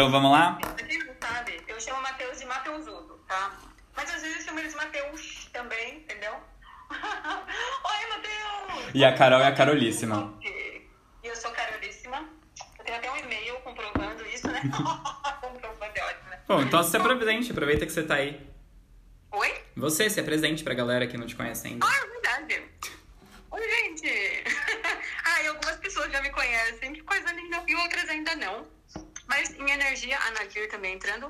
Então vamos lá? Sabe, eu chamo Matheus de Mateusudo, tá? Mas às vezes eu chamo eles de Mateus também, entendeu? Oi, Matheus! E a Carol é a Carolíssima. E eu sou Carolíssima. Eu tenho até um e-mail comprovando isso, né? comprovando é ótimo, né? Bom, então se apresente, aproveita que você tá aí. Oi? Você se apresente pra galera que não te conhece ainda. Ah, é verdade. Oi, gente. ah, e algumas pessoas já me conhecem, que coisa linda. E outras ainda não. Mas em energia, a Nadir também entrando.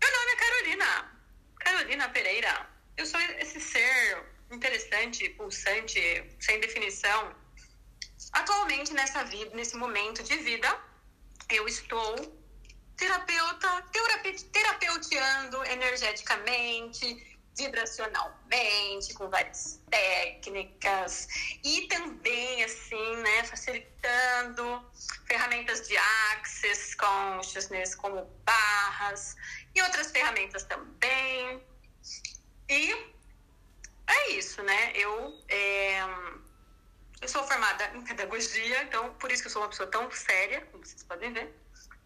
Meu nome é Carolina. Carolina Pereira. Eu sou esse ser interessante, pulsante, sem definição. Atualmente, nessa vida, nesse momento de vida, eu estou terapeuta, terape, terapeuteando energeticamente, vibracionalmente, com várias técnicas e também, assim, né, facilitando ferramentas de access, consciousness, como barras e outras ferramentas também. E é isso, né? Eu, é, eu sou formada em pedagogia, então por isso que eu sou uma pessoa tão séria, como vocês podem ver,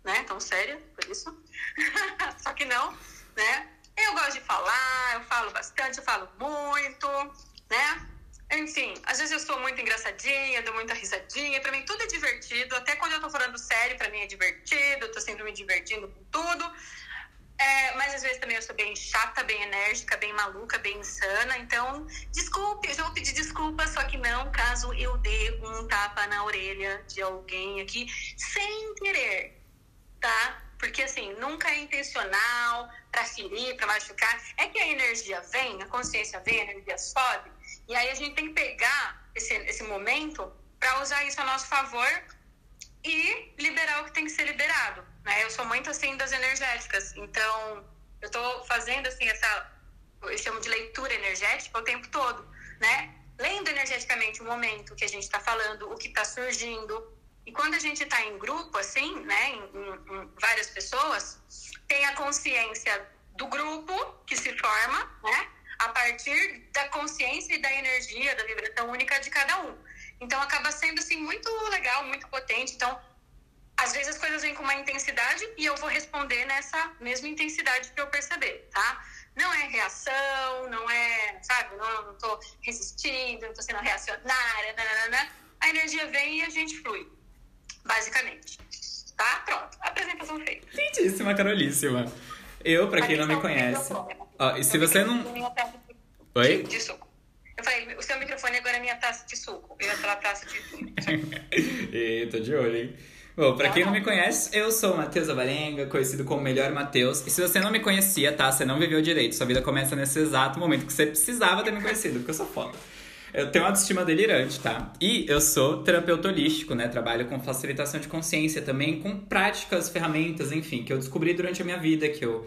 né? Tão séria, por isso. Só que não, né? Eu gosto de falar, eu falo bastante, eu falo muito, né? Enfim, às vezes eu sou muito engraçadinha, dou muita risadinha, pra mim tudo é divertido, até quando eu tô falando sério, pra mim é divertido, eu tô sempre me divertindo com tudo. É, mas às vezes também eu sou bem chata, bem enérgica, bem maluca, bem insana. Então, desculpe, eu já vou pedir desculpa, só que não caso eu dê um tapa na orelha de alguém aqui sem querer, tá? Porque assim, nunca é intencional para ferir, para machucar. É que a energia vem, a consciência vem, a energia sobe. E aí a gente tem que pegar esse, esse momento para usar isso a nosso favor e liberar o que tem que ser liberado. Né? Eu sou muito assim das energéticas, então eu estou fazendo assim essa, eu chamo de leitura energética o tempo todo, né? Lendo energeticamente o momento que a gente está falando, o que está surgindo. E quando a gente está em grupo, assim, né, em, em, em várias pessoas, tem a consciência do grupo que se forma, né, a partir da consciência e da energia, da vibração única de cada um. Então acaba sendo assim muito legal, muito potente. Então às vezes as coisas vêm com uma intensidade e eu vou responder nessa mesma intensidade que eu perceber, tá? Não é reação, não é, sabe, não, não tô resistindo, não tô sendo reacionária, nanana. A energia vem e a gente flui, basicamente. Tá? Pronto. Apresentação feita. Lindíssima, Carolíssima. Eu, pra quem não me conhece. Ó, e se você não. Oi? De suco. Eu falei, o seu microfone agora é minha taça de suco. Eu ia falar taça de suco. e, tô de olho, hein? Bom, pra quem não me conhece, eu sou o Matheus Avarenga, conhecido como Melhor Matheus. E se você não me conhecia, tá? Você não viveu direito. Sua vida começa nesse exato momento que você precisava ter me conhecido, porque eu sou foda. Eu tenho uma autoestima delirante, tá? E eu sou terapeuta holístico, né? Trabalho com facilitação de consciência também, com práticas, ferramentas, enfim, que eu descobri durante a minha vida, que eu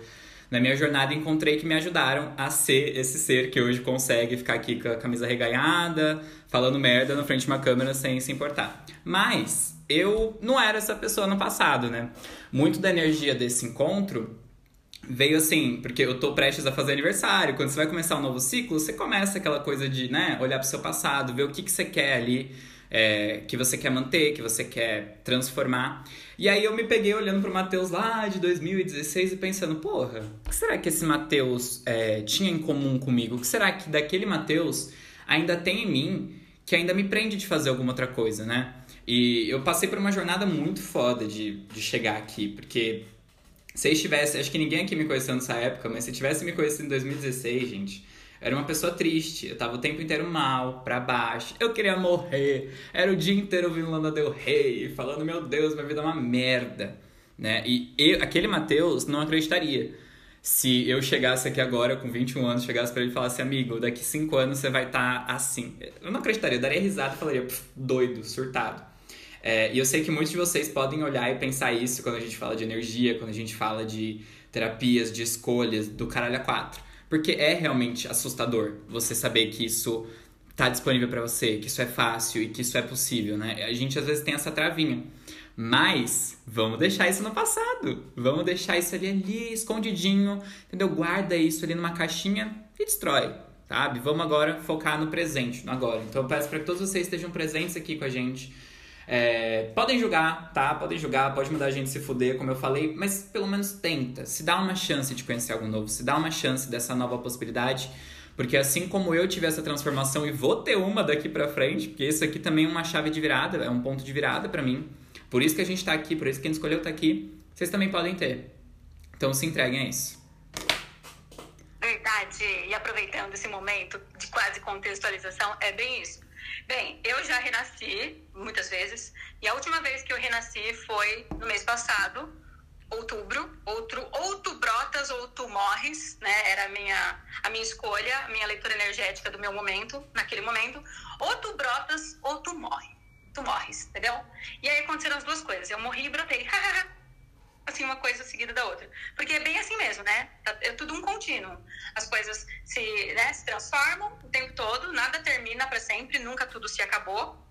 na minha jornada encontrei que me ajudaram a ser esse ser que hoje consegue ficar aqui com a camisa reganhada, falando merda na frente de uma câmera sem se importar. Mas eu não era essa pessoa no passado, né? Muito da energia desse encontro veio assim, porque eu tô prestes a fazer aniversário. Quando você vai começar um novo ciclo, você começa aquela coisa de, né, olhar pro seu passado, ver o que, que você quer ali, é, que você quer manter, que você quer transformar. E aí eu me peguei olhando pro Matheus lá de 2016 e pensando, porra, o que será que esse Matheus é, tinha em comum comigo? O que será que daquele Matheus ainda tem em mim que ainda me prende de fazer alguma outra coisa, né? E eu passei por uma jornada muito foda de, de chegar aqui, porque se eu tivesse, acho que ninguém aqui me conheceu nessa época, mas se tivesse me conhecido em 2016, gente, era uma pessoa triste, eu tava o tempo inteiro mal, pra baixo, eu queria morrer, era o dia inteiro ouvindo Lana Del Rey, falando, meu Deus, minha vida é uma merda, né? E eu, aquele Matheus não acreditaria se eu chegasse aqui agora com 21 anos, chegasse para ele e falasse, amigo, daqui 5 anos você vai estar tá assim. Eu não acreditaria, eu daria risada e falaria, doido, surtado. É, e eu sei que muitos de vocês podem olhar e pensar isso quando a gente fala de energia, quando a gente fala de terapias, de escolhas, do caralho a quatro. Porque é realmente assustador você saber que isso tá disponível para você, que isso é fácil e que isso é possível, né? A gente às vezes tem essa travinha. Mas vamos deixar isso no passado. Vamos deixar isso ali, ali escondidinho, entendeu? Guarda isso ali numa caixinha e destrói, sabe? Vamos agora focar no presente, no agora. Então eu peço para que todos vocês estejam presentes aqui com a gente É, podem julgar, tá? Podem julgar, pode mudar a gente se fuder, como eu falei, mas pelo menos tenta. Se dá uma chance de conhecer algo novo, se dá uma chance dessa nova possibilidade. Porque assim como eu tive essa transformação e vou ter uma daqui pra frente, porque isso aqui também é uma chave de virada, é um ponto de virada para mim. Por isso que a gente tá aqui, por isso que a gente escolheu tá aqui, vocês também podem ter. Então se entreguem a isso. Verdade. E aproveitando esse momento de quase contextualização, é bem isso. Bem, eu já renasci muitas vezes, e a última vez que eu renasci foi no mês passado, outubro, outro, ou tu brotas ou tu morres, né? Era a minha, a minha escolha, a minha leitura energética do meu momento, naquele momento. Ou tu brotas ou tu morre. Tu morres, entendeu? E aí aconteceram as duas coisas. Eu morri e brotei. assim, uma coisa seguida da outra. Porque é bem assim mesmo, né? É tudo um contínuo. As coisas se, né, se transformam o tempo todo, nada termina para sempre, nunca tudo se acabou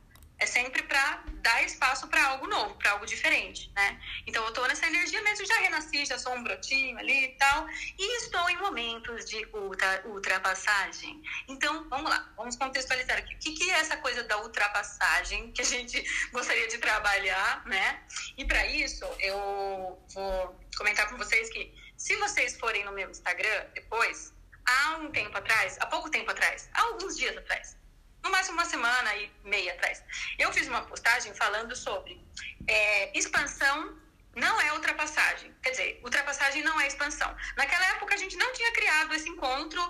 é sempre para dar espaço para algo novo, para algo diferente, né? Então eu tô nessa energia mesmo, já renasci, já sou um brotinho ali e tal, e estou em momentos de ultra, ultrapassagem. Então, vamos lá, vamos contextualizar aqui. O que, que é essa coisa da ultrapassagem que a gente gostaria de trabalhar, né? E para isso, eu vou comentar com vocês que se vocês forem no meu Instagram depois, há um tempo atrás, há pouco tempo atrás, há alguns dias atrás, no máximo uma semana e meia atrás. Eu fiz uma postagem falando sobre é, expansão não é ultrapassagem. Quer dizer, ultrapassagem não é expansão. Naquela época a gente não tinha criado esse encontro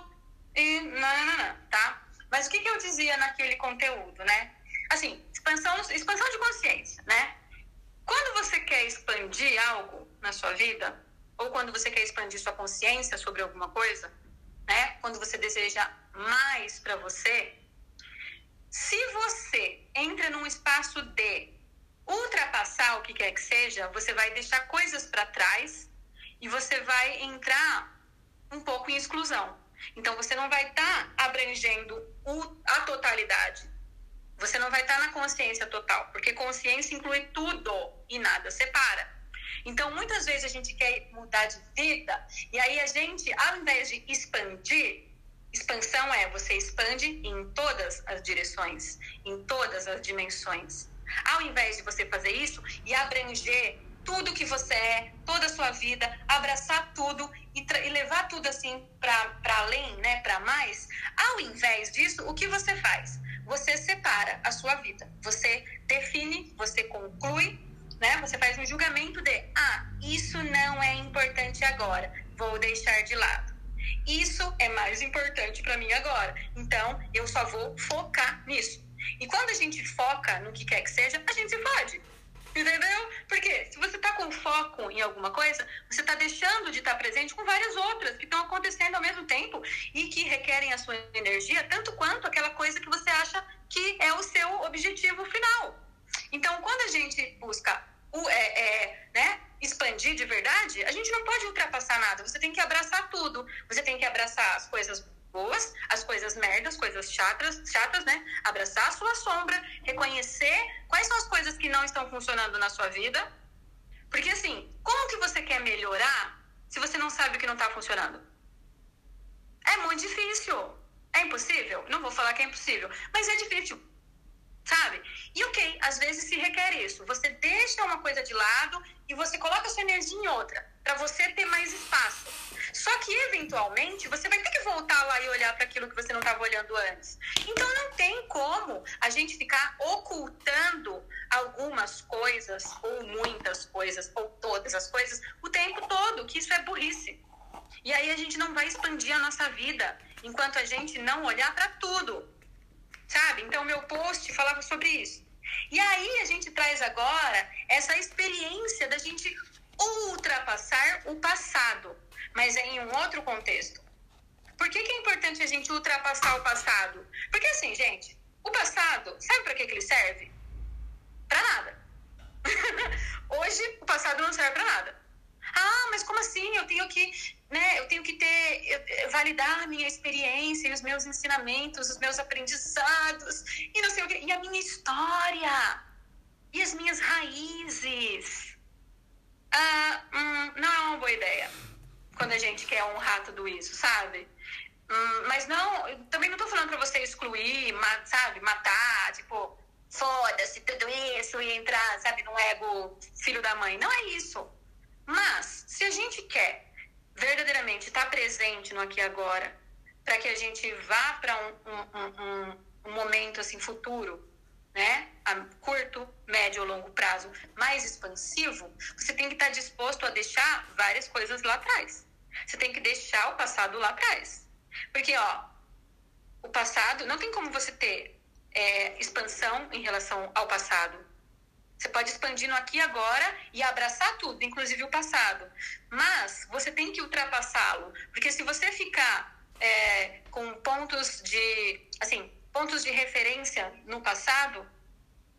e não, tá? Mas o que, que eu dizia naquele conteúdo, né? Assim, expansão, expansão de consciência, né? Quando você quer expandir algo na sua vida, ou quando você quer expandir sua consciência sobre alguma coisa, né? Quando você deseja mais para você, se você entra num espaço de ultrapassar o que quer que seja, você vai deixar coisas para trás e você vai entrar um pouco em exclusão. Então você não vai estar tá abrangendo o, a totalidade. Você não vai estar tá na consciência total, porque consciência inclui tudo e nada separa. Então, muitas vezes a gente quer mudar de vida e aí a gente, ao invés de expandir, Expansão é você expande em todas as direções, em todas as dimensões. Ao invés de você fazer isso e abranger tudo que você é, toda a sua vida, abraçar tudo e, e levar tudo assim para além, né, para mais, ao invés disso, o que você faz? Você separa a sua vida. Você define, você conclui, né? Você faz um julgamento de, ah, isso não é importante agora, vou deixar de lado. Isso é mais importante para mim agora. Então, eu só vou focar nisso. E quando a gente foca no que quer que seja, a gente se fode. Entendeu? Porque se você está com foco em alguma coisa, você está deixando de estar presente com várias outras que estão acontecendo ao mesmo tempo e que requerem a sua energia tanto quanto aquela coisa que você acha que é o seu objetivo final. Então, quando a gente busca o, é, é, né, expandir de verdade, a gente não pode ultrapassar nada. Você tem que abraçar tudo. Você tem que abraçar as coisas boas, as coisas merdas, coisas chatas, chatas, né? Abraçar a sua sombra, reconhecer quais são as coisas que não estão funcionando na sua vida. Porque assim, como que você quer melhorar se você não sabe o que não está funcionando? É muito difícil. É impossível? Não vou falar que é impossível, mas é difícil sabe? E ok, às vezes se requer isso. Você deixa uma coisa de lado e você coloca sua energia em outra, para você ter mais espaço. Só que eventualmente você vai ter que voltar lá e olhar para aquilo que você não estava olhando antes. Então não tem como a gente ficar ocultando algumas coisas, ou muitas coisas, ou todas as coisas, o tempo todo, que isso é burrice. E aí a gente não vai expandir a nossa vida enquanto a gente não olhar para tudo sabe? Então, meu post falava sobre isso. E aí, a gente traz agora essa experiência da gente ultrapassar o passado, mas em um outro contexto. Por que, que é importante a gente ultrapassar o passado? Porque, assim, gente, o passado, sabe para que, que ele serve? Para nada. Hoje, o passado não serve para nada. Ah, mas como assim? Eu tenho que, né, eu tenho que ter, validar minha experiência e os meus ensinamentos, os meus aprendizados, e não sei o quê, e a minha história, e as minhas raízes. Ah, hum, não é uma boa ideia quando a gente quer honrar tudo isso, sabe? Hum, mas não, também não tô falando para você excluir, sabe, matar, tipo, foda-se tudo isso e entrar, sabe, no ego filho da mãe. Não é isso. Mas, se a gente quer verdadeiramente estar presente no aqui e agora, para que a gente vá para um, um, um, um, momento assim futuro, né, a curto, médio ou longo prazo, mais expansivo, você tem que estar disposto a deixar várias coisas lá atrás. Você tem que deixar o passado lá atrás. Porque, ó, o passado, não tem como você ter é, expansão em relação ao passado. Você pode expandir no aqui e agora e abraçar tudo, inclusive o passado. Mas você tem que ultrapassá-lo. Porque se você ficar é, com pontos de, assim, pontos de referência no passado,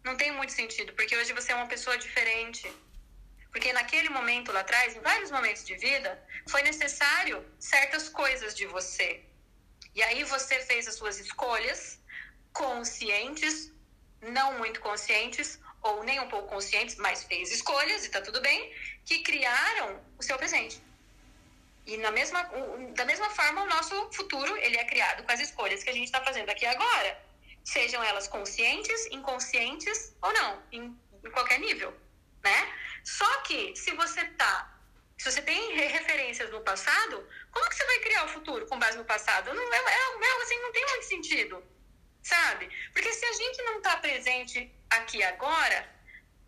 não tem muito sentido. Porque hoje você é uma pessoa diferente. Porque naquele momento lá atrás, em vários momentos de vida, foi necessário certas coisas de você. E aí você fez as suas escolhas conscientes, não muito conscientes, ou nem um pouco conscientes, mas fez escolhas e tá tudo bem, que criaram o seu presente. E na mesma, da mesma forma, o nosso futuro ele é criado com as escolhas que a gente está fazendo aqui agora. Sejam elas conscientes, inconscientes ou não, em, em qualquer nível, né? Só que se você tá, se você tem referências no passado, como que você vai criar o futuro com base no passado? Não é, é, é assim, não tem muito sentido sabe? Porque se a gente não está presente aqui agora,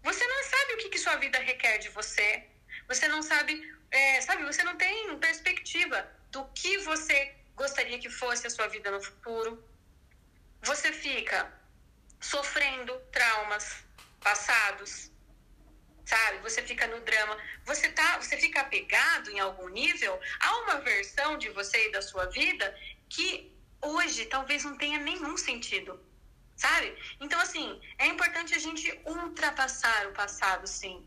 você não sabe o que, que sua vida requer de você. Você não sabe, é, sabe? Você não tem perspectiva do que você gostaria que fosse a sua vida no futuro. Você fica sofrendo traumas passados, sabe? Você fica no drama. Você tá, você fica apegado em algum nível a uma versão de você e da sua vida que hoje talvez não tenha nenhum sentido, sabe? Então, assim, é importante a gente ultrapassar o passado, sim,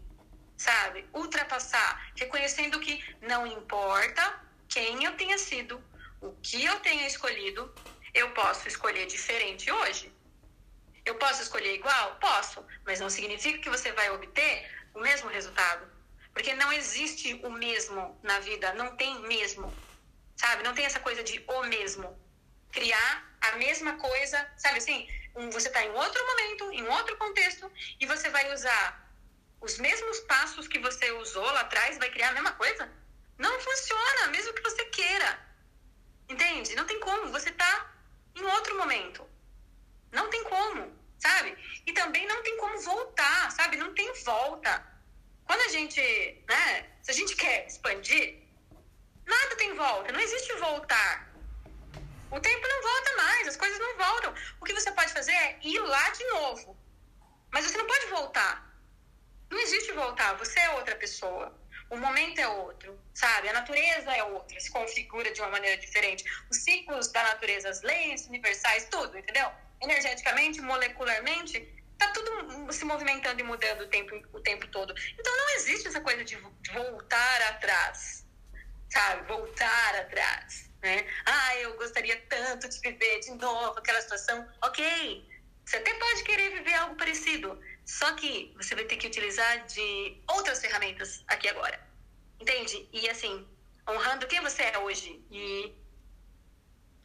sabe? Ultrapassar, reconhecendo que não importa quem eu tenha sido, o que eu tenha escolhido, eu posso escolher diferente hoje. Eu posso escolher igual? Posso, mas não significa que você vai obter o mesmo resultado. Porque não existe o mesmo na vida, não tem mesmo, sabe? Não tem essa coisa de o mesmo criar a mesma coisa, sabe assim? Um, você está em outro momento, em outro contexto, e você vai usar os mesmos passos que você usou lá atrás, vai criar a mesma coisa? Não funciona, mesmo que você queira. Entende? Não tem como. Você está em outro momento. Não tem como, sabe? E também não tem como voltar, sabe? Não tem volta. Quando a gente, né? Se a gente quer expandir, nada tem volta. Não existe voltar. O tempo não volta mais, as coisas não voltam. O que você pode fazer é ir lá de novo. Mas você não pode voltar. Não existe voltar, você é outra pessoa. O momento é outro, sabe? A natureza é outra, se configura de uma maneira diferente. Os ciclos da natureza, as leis universais, tudo, entendeu? Energeticamente, molecularmente, tá tudo se movimentando e mudando o tempo, o tempo todo. Então não existe essa coisa de voltar atrás, sabe? Voltar atrás né? Ah, eu gostaria tanto de viver de novo aquela situação. Ok, você até pode querer viver algo parecido, só que você vai ter que utilizar de outras ferramentas aqui agora. Entende? E assim, honrando quem você é hoje e,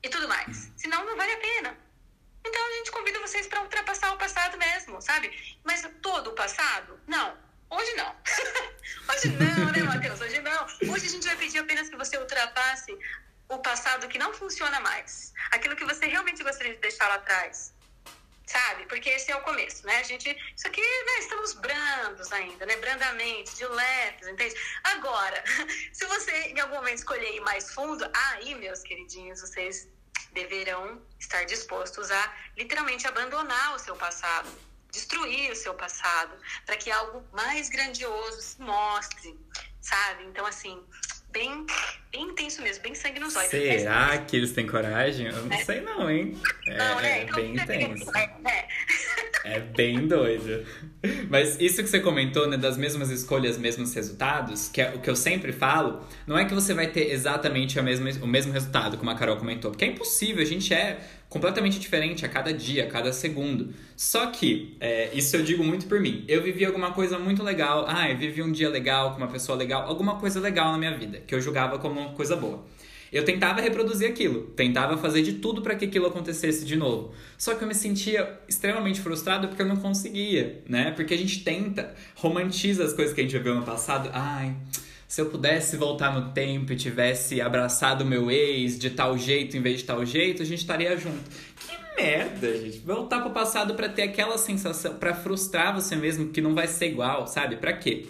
e tudo mais. Senão não vale a pena. Então a gente convida vocês para ultrapassar o passado mesmo, sabe? Mas todo o passado? Não. Hoje não. Hoje não, né, Matheus? Hoje não. Hoje a gente vai pedir apenas que você ultrapasse o passado que não funciona mais. Aquilo que você realmente gostaria de deixar lá atrás. Sabe? Porque esse é o começo, né? A gente. Isso aqui, né? Estamos brandos ainda, né? Brandamente, de leves, entende? Agora, se você em algum momento escolher ir mais fundo, aí, meus queridinhos, vocês deverão estar dispostos a literalmente abandonar o seu passado, destruir o seu passado, para que algo mais grandioso se mostre, sabe? Então, assim, bem, bem intenso mesmo, bem sangue nos olhos. Será é, que eles têm coragem? Eu não é. sei não, hein? É, não, né? é então, bem intenso. É. é bem doido. Mas isso que você comentou, né, das mesmas escolhas, mesmos resultados, que é o que eu sempre falo, não é que você vai ter exatamente a mesma, o mesmo resultado, como a Carol comentou, porque é impossível, a gente é completamente diferente a cada dia, a cada segundo. Só que, é, isso eu digo muito por mim, eu vivi alguma coisa muito legal, ah, eu vivi um dia legal com uma pessoa legal, alguma coisa legal na minha vida, que eu julgava como uma coisa boa. Eu tentava reproduzir aquilo, tentava fazer de tudo para que aquilo acontecesse de novo. Só que eu me sentia extremamente frustrado porque eu não conseguia, né? Porque a gente tenta, romantiza as coisas que a gente viveu no passado. Ai, se eu pudesse voltar no tempo e tivesse abraçado meu ex de tal jeito em vez de tal jeito, a gente estaria junto. Que merda, gente. Voltar pro passado para ter aquela sensação, para frustrar você mesmo que não vai ser igual, sabe? Para quê?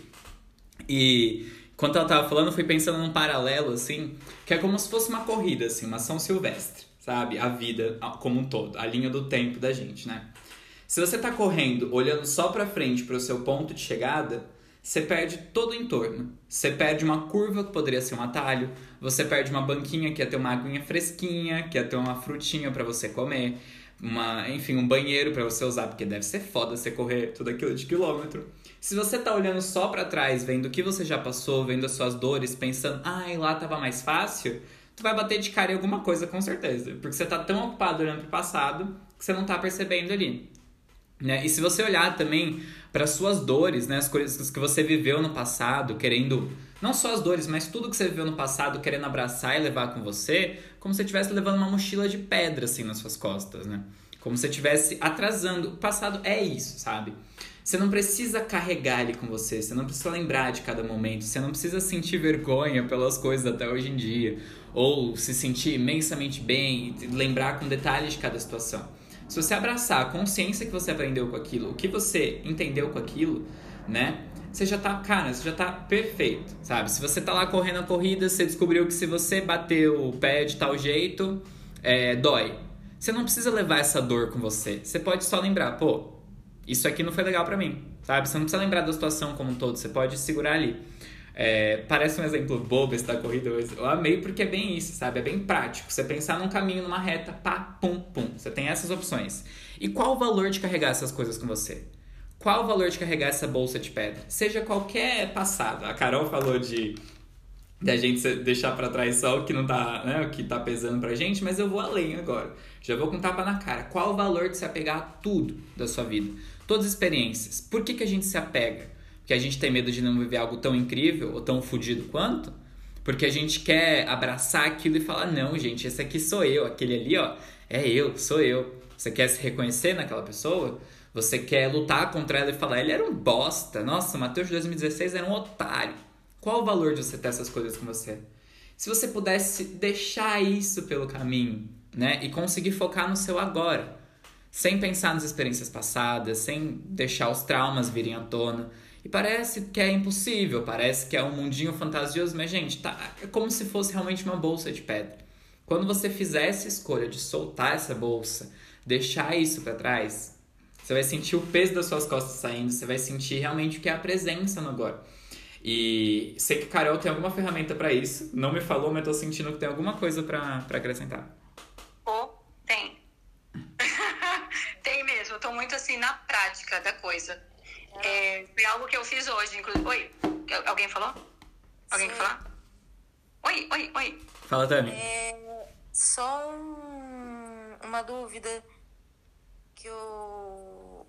E quando ela tava falando, eu fui pensando num paralelo assim, que é como se fosse uma corrida assim, uma São Silvestre, sabe? A vida como um todo, a linha do tempo da gente, né? Se você tá correndo olhando só para frente para o seu ponto de chegada, você perde todo o entorno. Você perde uma curva que poderia ser um atalho, você perde uma banquinha que ia ter uma aguinha fresquinha, que ia ter uma frutinha para você comer, uma, enfim, um banheiro para você usar, porque deve ser foda você correr tudo aquilo de quilômetro. Se você tá olhando só para trás, vendo o que você já passou, vendo as suas dores, pensando, ai, lá tava mais fácil, tu vai bater de cara em alguma coisa com certeza, porque você tá tão ocupado olhando pro passado que você não tá percebendo ali. Né? E se você olhar também para suas dores, né, as coisas que você viveu no passado, querendo não só as dores, mas tudo que você viveu no passado, querendo abraçar e levar com você, como se você estivesse levando uma mochila de pedra assim nas suas costas, né? Como se você estivesse atrasando. O passado é isso, sabe? Você não precisa carregar ele com você, você não precisa lembrar de cada momento, você não precisa sentir vergonha pelas coisas até hoje em dia, ou se sentir imensamente bem e lembrar com detalhes de cada situação. Se você abraçar a consciência que você aprendeu com aquilo, o que você entendeu com aquilo, né? Você já tá, cara, você já tá perfeito, sabe? Se você tá lá correndo a corrida, você descobriu que se você bater o pé de tal jeito, é, dói. Você não precisa levar essa dor com você. Você pode só lembrar, pô, isso aqui não foi legal para mim, sabe? Você não precisa lembrar da situação como um todo, você pode segurar ali. É, parece um exemplo bobo esse da corrida, mas eu amei porque é bem isso, sabe? É bem prático. Você pensar num caminho, numa reta, pá, pum, pum. Você tem essas opções. E qual o valor de carregar essas coisas com você? Qual o valor de carregar essa bolsa de pedra? Seja qualquer passado. A Carol falou de da gente deixar para trás só o que não tá, né, o que tá pesando pra gente, mas eu vou além agora. Já vou com tapa na cara. Qual o valor de se apegar a tudo da sua vida? Todas as experiências. Por que, que a gente se apega? Porque a gente tem medo de não viver algo tão incrível ou tão fodido quanto? Porque a gente quer abraçar aquilo e falar: não, gente, esse aqui sou eu, aquele ali, ó, é eu, sou eu. Você quer se reconhecer naquela pessoa? Você quer lutar contra ela e falar: ele era um bosta. Nossa, o Matheus de 2016 era um otário. Qual o valor de você ter essas coisas com você? Se você pudesse deixar isso pelo caminho, né, e conseguir focar no seu agora, sem pensar nas experiências passadas, sem deixar os traumas virem à tona, e parece que é impossível, parece que é um mundinho fantasioso, mas, gente, tá, é como se fosse realmente uma bolsa de pedra. Quando você fizer essa escolha de soltar essa bolsa, deixar isso para trás, você vai sentir o peso das suas costas saindo, você vai sentir realmente o que é a presença no agora. E sei que Carol tem alguma ferramenta para isso. Não me falou, mas tô sentindo que tem alguma coisa para acrescentar. Oh, tem. tem mesmo. Eu tô muito assim na prática da coisa. É, foi algo que eu fiz hoje, inclusive. Oi, alguém falou? Alguém Sim. quer falar? Oi, oi, oi. Fala, Tami. É, só um, uma dúvida que eu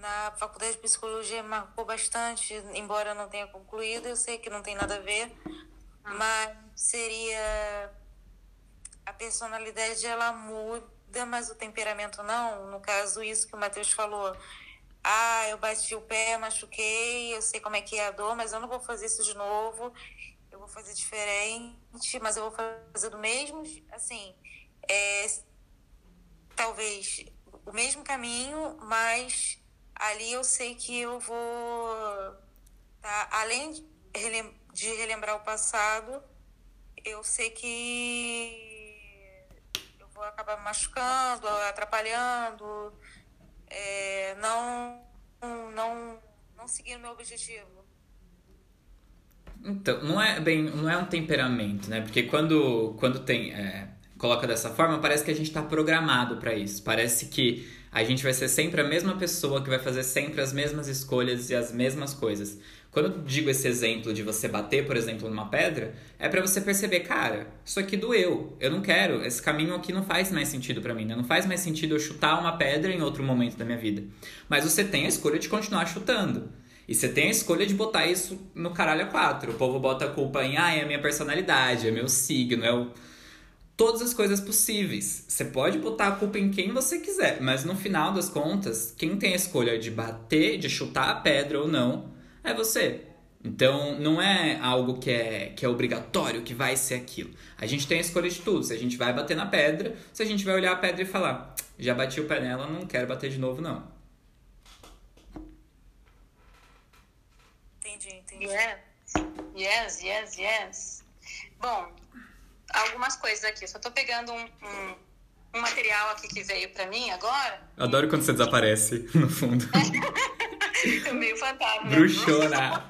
na faculdade de psicologia marcou bastante, embora não tenha concluído, eu sei que não tem nada a ver, ah. mas seria a personalidade ela muda, mas o temperamento não. No caso, isso que o Matheus falou, ah, eu bati o pé, machuquei, eu sei como é que é a dor, mas eu não vou fazer isso de novo. Eu vou fazer diferente, mas eu vou fazer do mesmo, assim, é, talvez o mesmo caminho, mas ali eu sei que eu vou, tá, além de relembrar o passado, eu sei que eu vou acabar machucando, atrapalhando, é, não, não, não seguindo meu objetivo. Então, não é bem, não é um temperamento, né? Porque quando, quando tem, é, coloca dessa forma, parece que a gente está programado para isso. Parece que a gente vai ser sempre a mesma pessoa que vai fazer sempre as mesmas escolhas e as mesmas coisas. Quando eu digo esse exemplo de você bater, por exemplo, numa pedra, é para você perceber, cara, isso aqui doeu. Eu não quero, esse caminho aqui não faz mais sentido para mim, né? Não faz mais sentido eu chutar uma pedra em outro momento da minha vida. Mas você tem a escolha de continuar chutando. E você tem a escolha de botar isso no caralho a quatro. O povo bota a culpa em, ah, é a minha personalidade, é meu signo, é o. Todas as coisas possíveis. Você pode botar a culpa em quem você quiser, mas no final das contas, quem tem a escolha de bater, de chutar a pedra ou não, é você. Então, não é algo que é, que é obrigatório, que vai ser aquilo. A gente tem a escolha de tudo. Se a gente vai bater na pedra, se a gente vai olhar a pedra e falar, já bati o pé nela, não quero bater de novo, não. Entendi, entendi. Yes, yes, yes, yes. Bom, algumas coisas aqui. Só tô pegando um, um, um material aqui que veio pra mim agora. Adoro quando você desaparece, no fundo. Meio fantasma. Bruxona.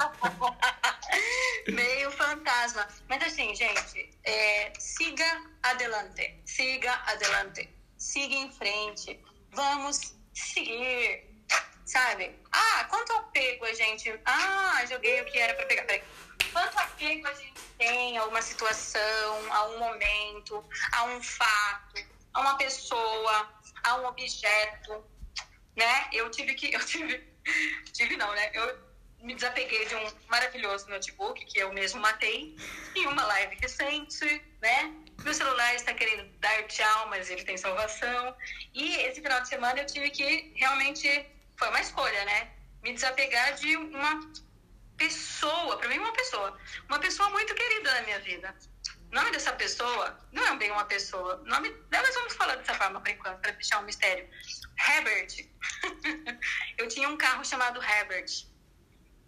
Meio fantasma. Mas assim, gente, é, siga adelante. Siga adelante. Siga em frente. Vamos seguir. Sabe? Ah, quanto apego a gente. Ah, joguei o que era pra pegar. Peraí. Quanto apego a gente tem a uma situação, a um momento, a um fato, a uma pessoa, a um objeto, né? Eu tive que. Eu tive. Tive não, né? Eu me desapeguei de um maravilhoso notebook que eu mesmo matei em uma live recente, né? Meu celular está querendo dar tchau, mas ele tem salvação. E esse final de semana eu tive que realmente foi uma escolha, né? Me desapegar de uma pessoa, para mim uma pessoa, uma pessoa muito querida na minha vida. O nome dessa pessoa não é bem uma pessoa. O nome delas vamos falar dessa forma por enquanto, para deixar um mistério. Herbert. eu tinha um carro chamado Herbert.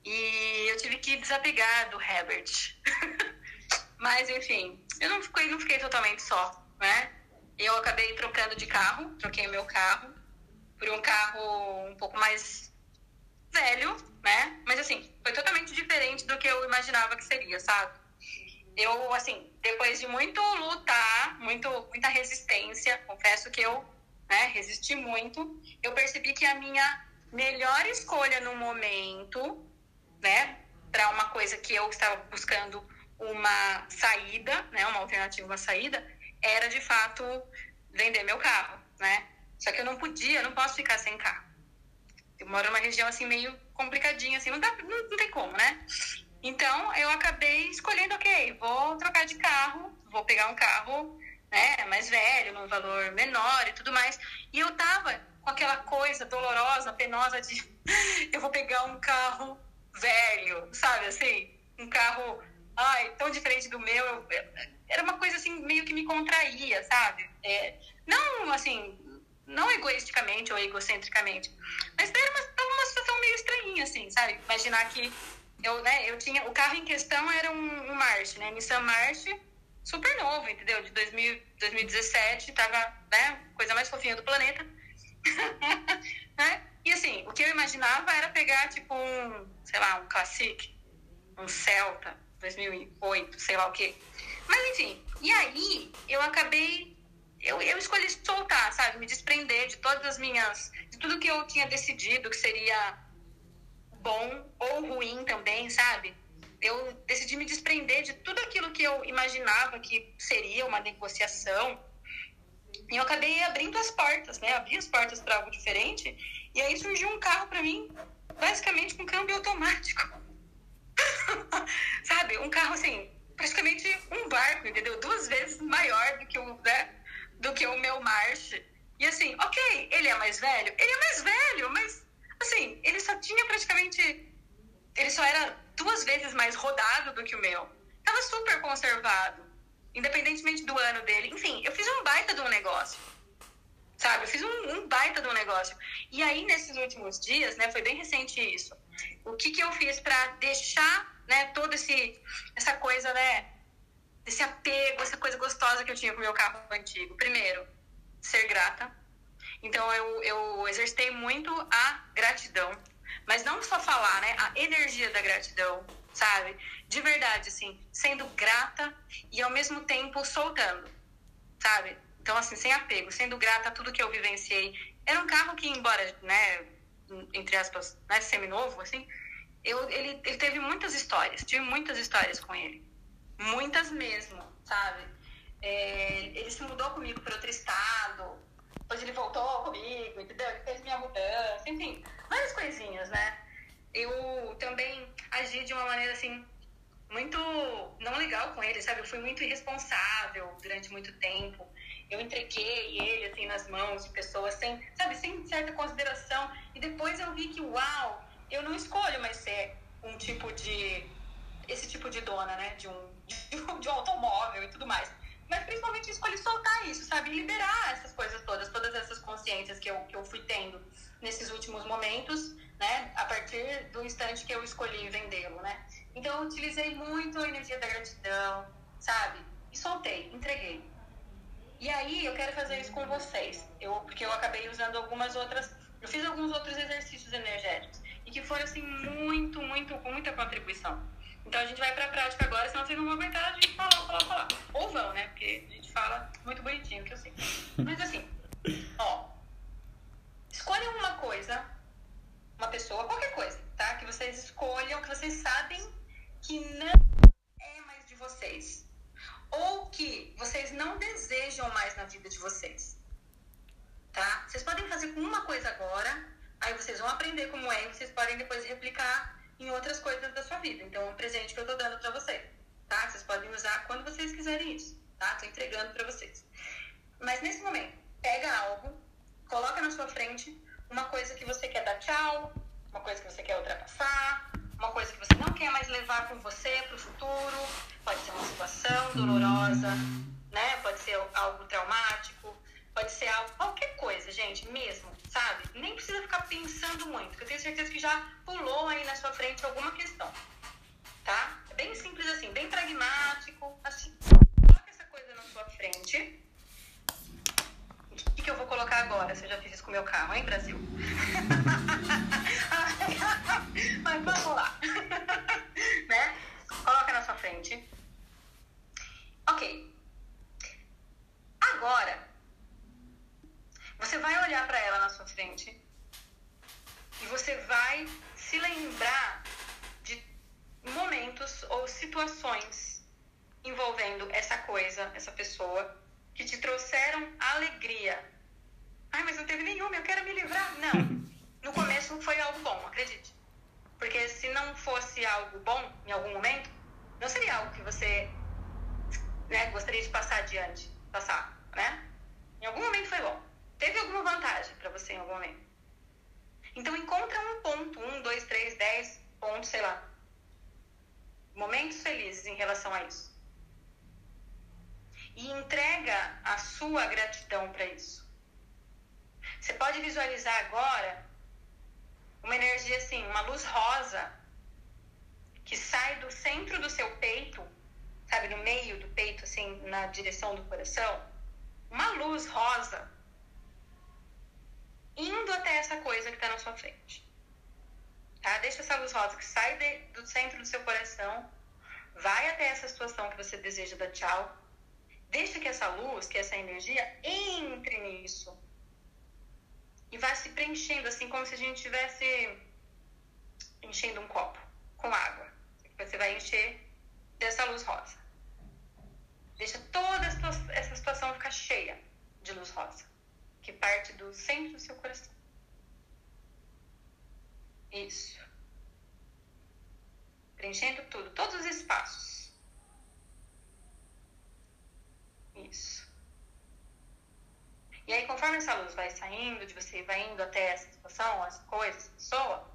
E eu tive que desapegar do Herbert. Mas, enfim, eu não fiquei, não fiquei totalmente só, né? Eu acabei trocando de carro, troquei meu carro por um carro um pouco mais velho, né? Mas, assim, foi totalmente diferente do que eu imaginava que seria, sabe? Eu, assim, depois de muito lutar, muito, muita resistência, confesso que eu né, resisti muito, eu percebi que a minha melhor escolha no momento né, para uma coisa que eu estava buscando uma saída, né, uma alternativa, uma saída, era de fato vender meu carro, né? Só que eu não podia, não posso ficar sem carro. Eu moro numa região assim meio complicadinha, assim, não dá, não, não tem como, né? Então eu acabei escolhendo, ok, vou trocar de carro, vou pegar um carro, né, mais velho, num valor menor e tudo mais. E eu tava com aquela coisa dolorosa, penosa de eu vou pegar um carro velho, sabe assim? Um carro, ai, tão diferente do meu. Eu, era uma coisa assim, meio que me contraía, sabe? É, não, assim, não egoisticamente ou egocentricamente, mas era uma, uma situação meio estranha, assim, sabe? Imaginar que eu, né, eu tinha. O carro em questão era um, um March, né? Nissan March, super novo, entendeu? De 2000, 2017, tava, né? Coisa mais fofinha do planeta. né? E assim, o que eu imaginava era pegar, tipo, um, sei lá, um Classic, um Celta, 2008, sei lá o quê. Mas enfim, e aí eu acabei, eu, eu escolhi soltar, sabe? Me desprender de todas as minhas, de tudo que eu tinha decidido que seria bom ou ruim também, sabe? Eu decidi me desprender de tudo aquilo que eu imaginava que seria uma negociação. E eu acabei abrindo as portas, né? Abri as portas para algo diferente e aí surgiu um carro para mim, basicamente com câmbio automático. Sabe? Um carro assim, praticamente um barco, entendeu? Duas vezes maior do que o, né? do que o meu March. E assim, ok, ele é mais velho? Ele é mais velho, mas assim, ele só tinha praticamente. Ele só era duas vezes mais rodado do que o meu. Tava super conservado, independentemente do ano dele. Enfim, eu fiz um baita de um negócio sabe? Eu fiz um, um baita do negócio. E aí, nesses últimos dias, né, foi bem recente isso. O que, que eu fiz para deixar, né, toda essa coisa, né, esse apego, essa coisa gostosa que eu tinha com o meu carro antigo? Primeiro, ser grata. Então, eu, eu exercitei muito a gratidão. Mas não só falar, né, a energia da gratidão, sabe? De verdade, assim, sendo grata e ao mesmo tempo soltando, sabe? Então, assim, sem apego, sendo grata a tudo que eu vivenciei. Era um carro que, embora, né, entre aspas, né, semi-novo, assim, eu, ele, ele teve muitas histórias. Tive muitas histórias com ele. Muitas mesmo, sabe? É, ele se mudou comigo para outro estado. Depois ele voltou comigo, entendeu? Ele fez minha mudança. Enfim, várias coisinhas, né? eu também agi de uma maneira assim muito não legal com ele, sabe? Eu fui muito irresponsável durante muito tempo. Eu entreguei ele assim nas mãos de pessoas sem, sabe, sem certa consideração. E depois eu vi que, uau, eu não escolho mais ser um tipo de esse tipo de dona, né, de um de um, de um automóvel e tudo mais. Mas principalmente escolhi soltar isso, sabe? Liberar essas coisas todas, todas essas consciências que eu, que eu fui tendo nesses últimos momentos, né? A partir do instante que eu escolhi vendê-lo, né? Então eu utilizei muito a energia da gratidão, sabe? E soltei, entreguei. E aí eu quero fazer isso com vocês, eu, porque eu acabei usando algumas outras, eu fiz alguns outros exercícios energéticos e que foram assim muito, muito, com muita contribuição. Então a gente vai pra prática agora, senão vocês não vão aguentar a gente falar, falar, falar. Ou vão, né? Porque a gente fala muito bonitinho, que eu sei. Mas assim, ó, escolha uma coisa, uma pessoa, qualquer coisa, tá? Que vocês escolham, que vocês sabem que não é mais de vocês. Ou que vocês não desejam mais na vida de vocês. Tá? Vocês podem fazer com uma coisa agora, aí vocês vão aprender como é, e vocês podem depois replicar em outras coisas da sua vida. Então, é um presente que eu tô dando para vocês, tá? Vocês podem usar quando vocês quiserem isso, tá? Tô entregando para vocês. Mas nesse momento, pega algo, coloca na sua frente uma coisa que você quer dar tchau, uma coisa que você quer ultrapassar, uma coisa que você não quer mais levar com você para o futuro. Pode ser uma situação dolorosa, né? Pode ser algo traumático, pode ser algo, qualquer coisa, gente, mesmo, sabe? Nem precisa ficar pensando muito, porque eu tenho certeza que já pulou aí na sua frente alguma questão, tá? É bem simples assim, bem pragmático, assim. Coloca essa coisa na sua frente. O que, que eu vou colocar agora? Eu já fiz isso com o meu carro, hein, Brasil? Mas vamos lá. né? Coloca na sua frente. Ok. Agora, você vai olhar para ela na sua frente e você vai se lembrar de momentos ou situações envolvendo essa coisa, essa pessoa, que te trouxeram alegria. Ai, mas não teve nenhuma, eu quero me livrar. Não. No começo foi algo bom, acredite. Porque se não fosse algo bom em algum momento, não seria algo que você né, gostaria de passar adiante, passar, né? Em algum momento foi bom. Teve alguma vantagem para você em algum momento. Então encontra um ponto, um, dois, três, dez pontos, sei lá. Momentos felizes em relação a isso. E entrega a sua gratidão para isso. Você pode visualizar agora uma energia assim, uma luz rosa que sai do centro do seu peito, sabe, no meio do peito, assim, na direção do coração. Uma luz rosa indo até essa coisa que está na sua frente. Tá? Deixa essa luz rosa que sai de, do centro do seu coração, vai até essa situação que você deseja dar tchau. Deixa que essa luz, que essa energia entre nisso e vai se preenchendo, assim como se a gente estivesse enchendo um copo com água. Você vai encher dessa luz rosa. Deixa toda essa situação ficar cheia de luz rosa, que parte do centro do seu coração. Isso. Preenchendo tudo, todos os espaços. Isso. E aí, conforme essa luz vai saindo de você, vai indo até essa situação, as coisas, a pessoa,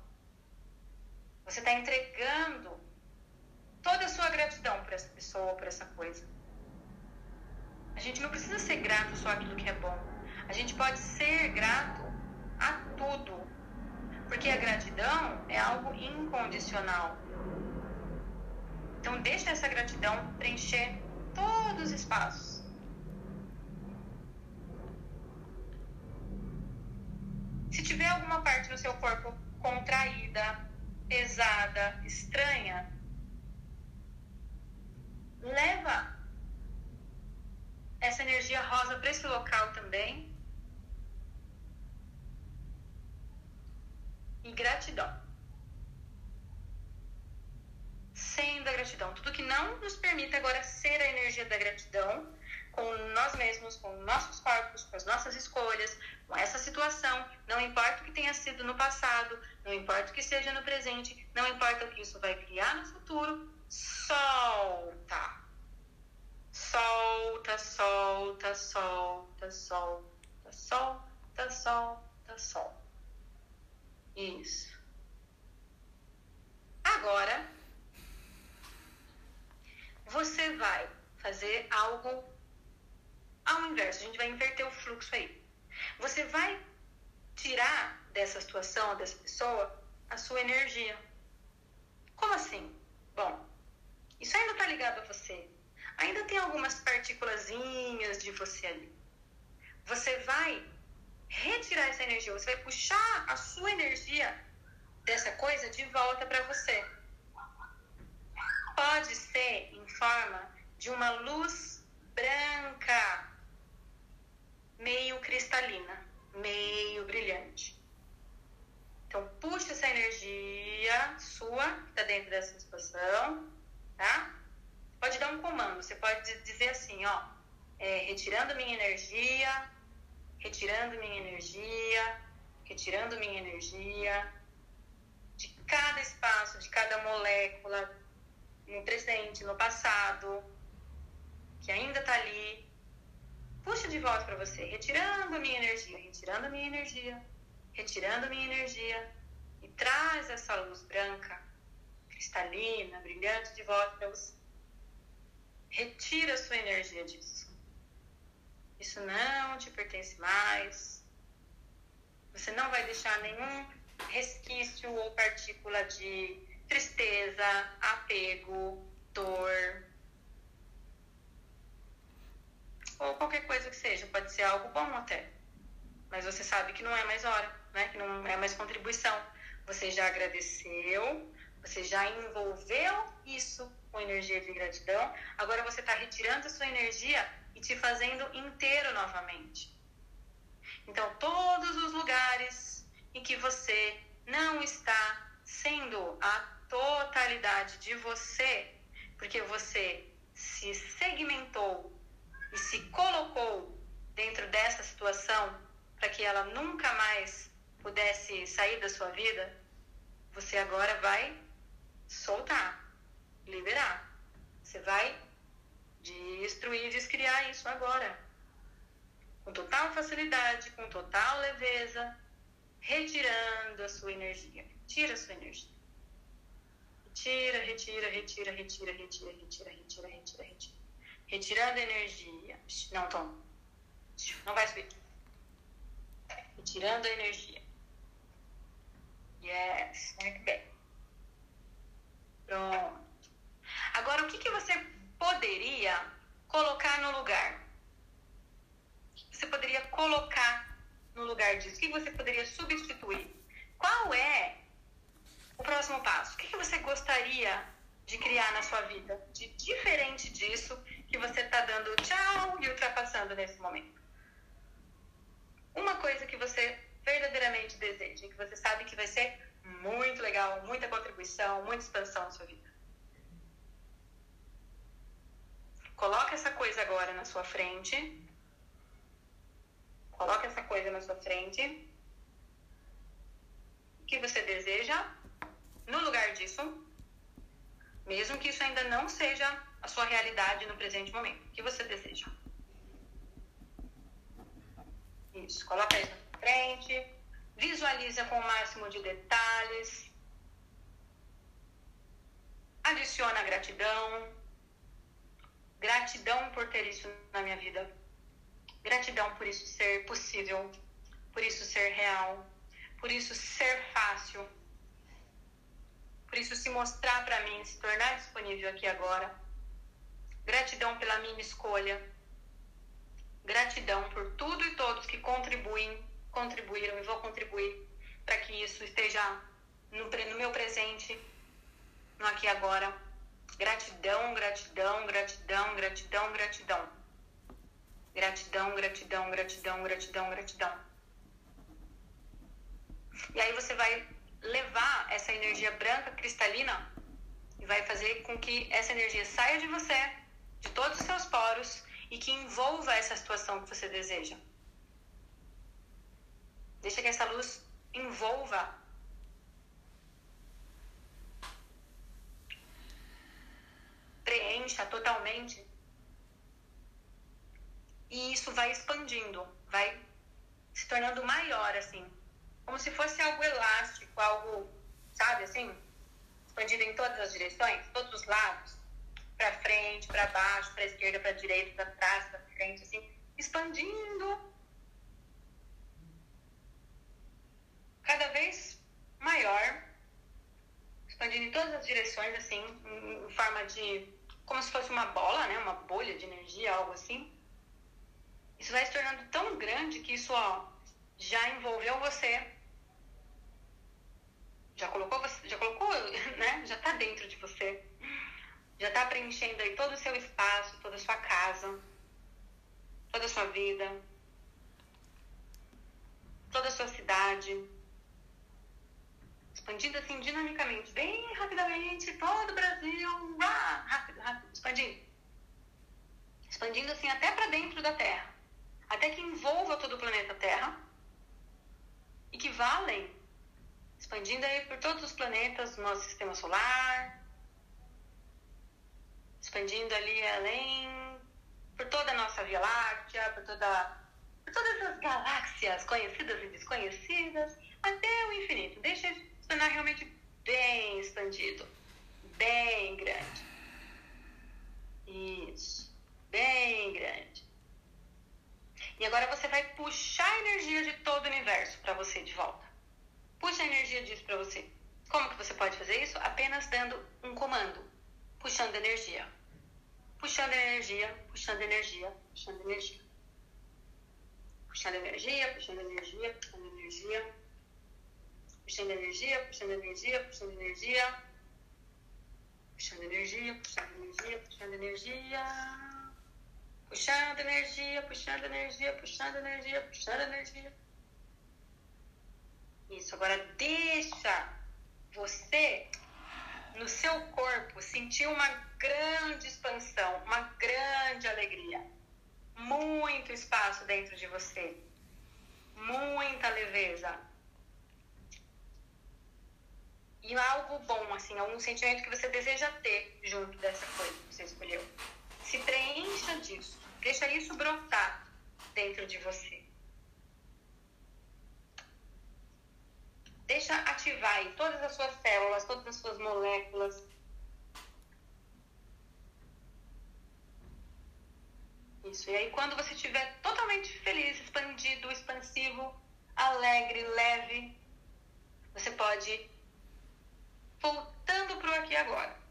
você está entregando toda a sua gratidão por essa pessoa, por essa coisa. A gente não precisa ser grato só aquilo que é bom. A gente pode ser grato a tudo. Porque a gratidão é algo incondicional. Então, deixa essa gratidão preencher todos os espaços. Se tiver alguma parte no seu corpo contraída, pesada, estranha, leva essa energia rosa para esse local também. E gratidão. Sendo a gratidão. Tudo que não nos permite agora ser a energia da gratidão, com nós mesmos, com nossos corpos, com as nossas escolhas, com essa situação. Não importa o que tenha sido no passado, não importa o que seja no presente, não importa o que isso vai criar no futuro, solta. Solta, solta, solta, solta, solta, solta, solta. Isso. Agora, você vai fazer algo ao inverso. A gente vai inverter o fluxo aí. Você vai tirar dessa situação, dessa pessoa, a sua energia. Como assim? Bom, isso ainda está ligado a você. Ainda tem algumas partículazinhas de você ali. Você vai retirar essa energia, você vai puxar a sua energia dessa coisa de volta para você. Pode ser em forma de uma luz branca, meio cristalina, meio brilhante. Então, puxa essa energia sua que está dentro dessa situação, tá? Pode dar um comando, você pode dizer assim, ó, é, retirando minha energia, retirando minha energia, retirando minha energia de cada espaço, de cada molécula, no presente, no passado, que ainda está ali. Puxa de volta para você, retirando minha energia, retirando minha energia, retirando minha energia e traz essa luz branca, cristalina, brilhante de volta para você. Retira a sua energia disso. Isso não te pertence mais. Você não vai deixar nenhum resquício ou partícula de tristeza, apego, dor, ou qualquer coisa que seja. Pode ser algo bom até. Mas você sabe que não é mais hora, né? que não é mais contribuição. Você já agradeceu, você já envolveu isso com energia de gratidão. Agora você está retirando a sua energia e te fazendo inteiro novamente. Então, todos os lugares em que você não está sendo a totalidade de você, porque você se segmentou e se colocou dentro dessa situação para que ela nunca mais pudesse sair da sua vida, você agora vai soltar, liberar. Você vai destruir, descriar isso agora. Com total facilidade, com total leveza, retirando a sua energia. Tira a sua energia. Retira, retira, retira, retira, retira, retira, retira, retira, retira. Retirando a energia. Não, Tom. Não vai subir. Retirando a energia. Yes, muito bem. Pronto. Agora, o que, que você poderia colocar no lugar? Você poderia colocar no lugar disso? O que você poderia substituir? Qual é o próximo passo? O que, você gostaria de criar na sua vida de diferente disso que você está dando tchau e ultrapassando nesse momento? Uma coisa que você verdadeiramente deseja, que você sabe que vai ser muito legal, muita contribuição, muita expansão na sua vida. Coloca essa coisa agora na sua frente. Coloca essa coisa na sua frente. O que você deseja? No lugar disso, mesmo que isso ainda não seja a sua realidade no presente momento. O que você deseja? Isso. Coloca isso na frente. Visualiza com o máximo de detalhes. Adiciona gratidão. Gratidão por ter isso na minha vida. Gratidão por isso ser possível, por isso ser real, por isso ser fácil, por isso se mostrar para mim, se tornar disponível aqui agora. Gratidão pela minha escolha. Gratidão por tudo e todos que contribuem, contribuíram e vão contribuir para que isso esteja no, no meu presente, no aqui e agora Gratidão, gratidão, gratidão, gratidão, gratidão. Gratidão, gratidão, gratidão, gratidão, gratidão. E aí você vai levar essa energia branca cristalina e vai fazer com que essa energia saia de você, de todos os seus poros e que envolva essa situação que você deseja. Deixa que essa luz envolva. Preencha totalmente. E isso vai expandindo, vai se tornando maior, assim. Como se fosse algo elástico, algo, sabe, assim? Expandido em todas as direções, todos os lados. Para frente, para baixo, para esquerda, para direita, para trás, para frente, assim. Expandindo cada vez maior, expandindo em todas as direções, assim, em forma de. Como se fosse uma bola, né? Uma bolha de energia, algo assim. Isso vai se tornando tão grande que isso, ó, já envolveu você. Já colocou você, já colocou, né? Já tá dentro de você. Já tá preenchendo aí todo o seu espaço, toda a sua casa, toda a sua vida, toda a sua cidade expandindo assim dinamicamente, bem rapidamente, todo o Brasil, rápido, rápido, expandindo. Expandindo assim até para dentro da Terra, até que envolva todo o planeta Terra e que vá além, expandindo aí por todos os planetas do nosso sistema solar, expandindo ali além por toda a nossa Via Láctea, por toda por todas as galáxias conhecidas e desconhecidas, até o infinito. Deixa tornar realmente bem expandido, bem grande. Isso, bem grande. E agora você vai puxar a energia de todo o universo para você de volta. Puxa a energia disso para você. Como que você pode fazer isso? Apenas dando um comando, puxando energia. Puxando energia, puxando energia, puxando energia. Puxando energia, puxando energia, puxando energia puxando energia, puxando energia, puxando energia, puxando energia, puxando energia, puxando energia. Puxando energia, puxando energia, puxando energia, puxando energia. Isso, agora deixa você no seu corpo sentir uma grande expansão, uma grande alegria. Muito espaço dentro de você. Muita leveza, e algo bom, assim, algum sentimento que você deseja ter junto dessa coisa que você escolheu. Se preencha disso, deixa isso brotar dentro de você. Deixa ativar todas as suas células, todas as suas moléculas. Isso. E aí, quando você estiver totalmente feliz, expandido, expansivo, alegre, leve, você pode voltando para o aqui agora.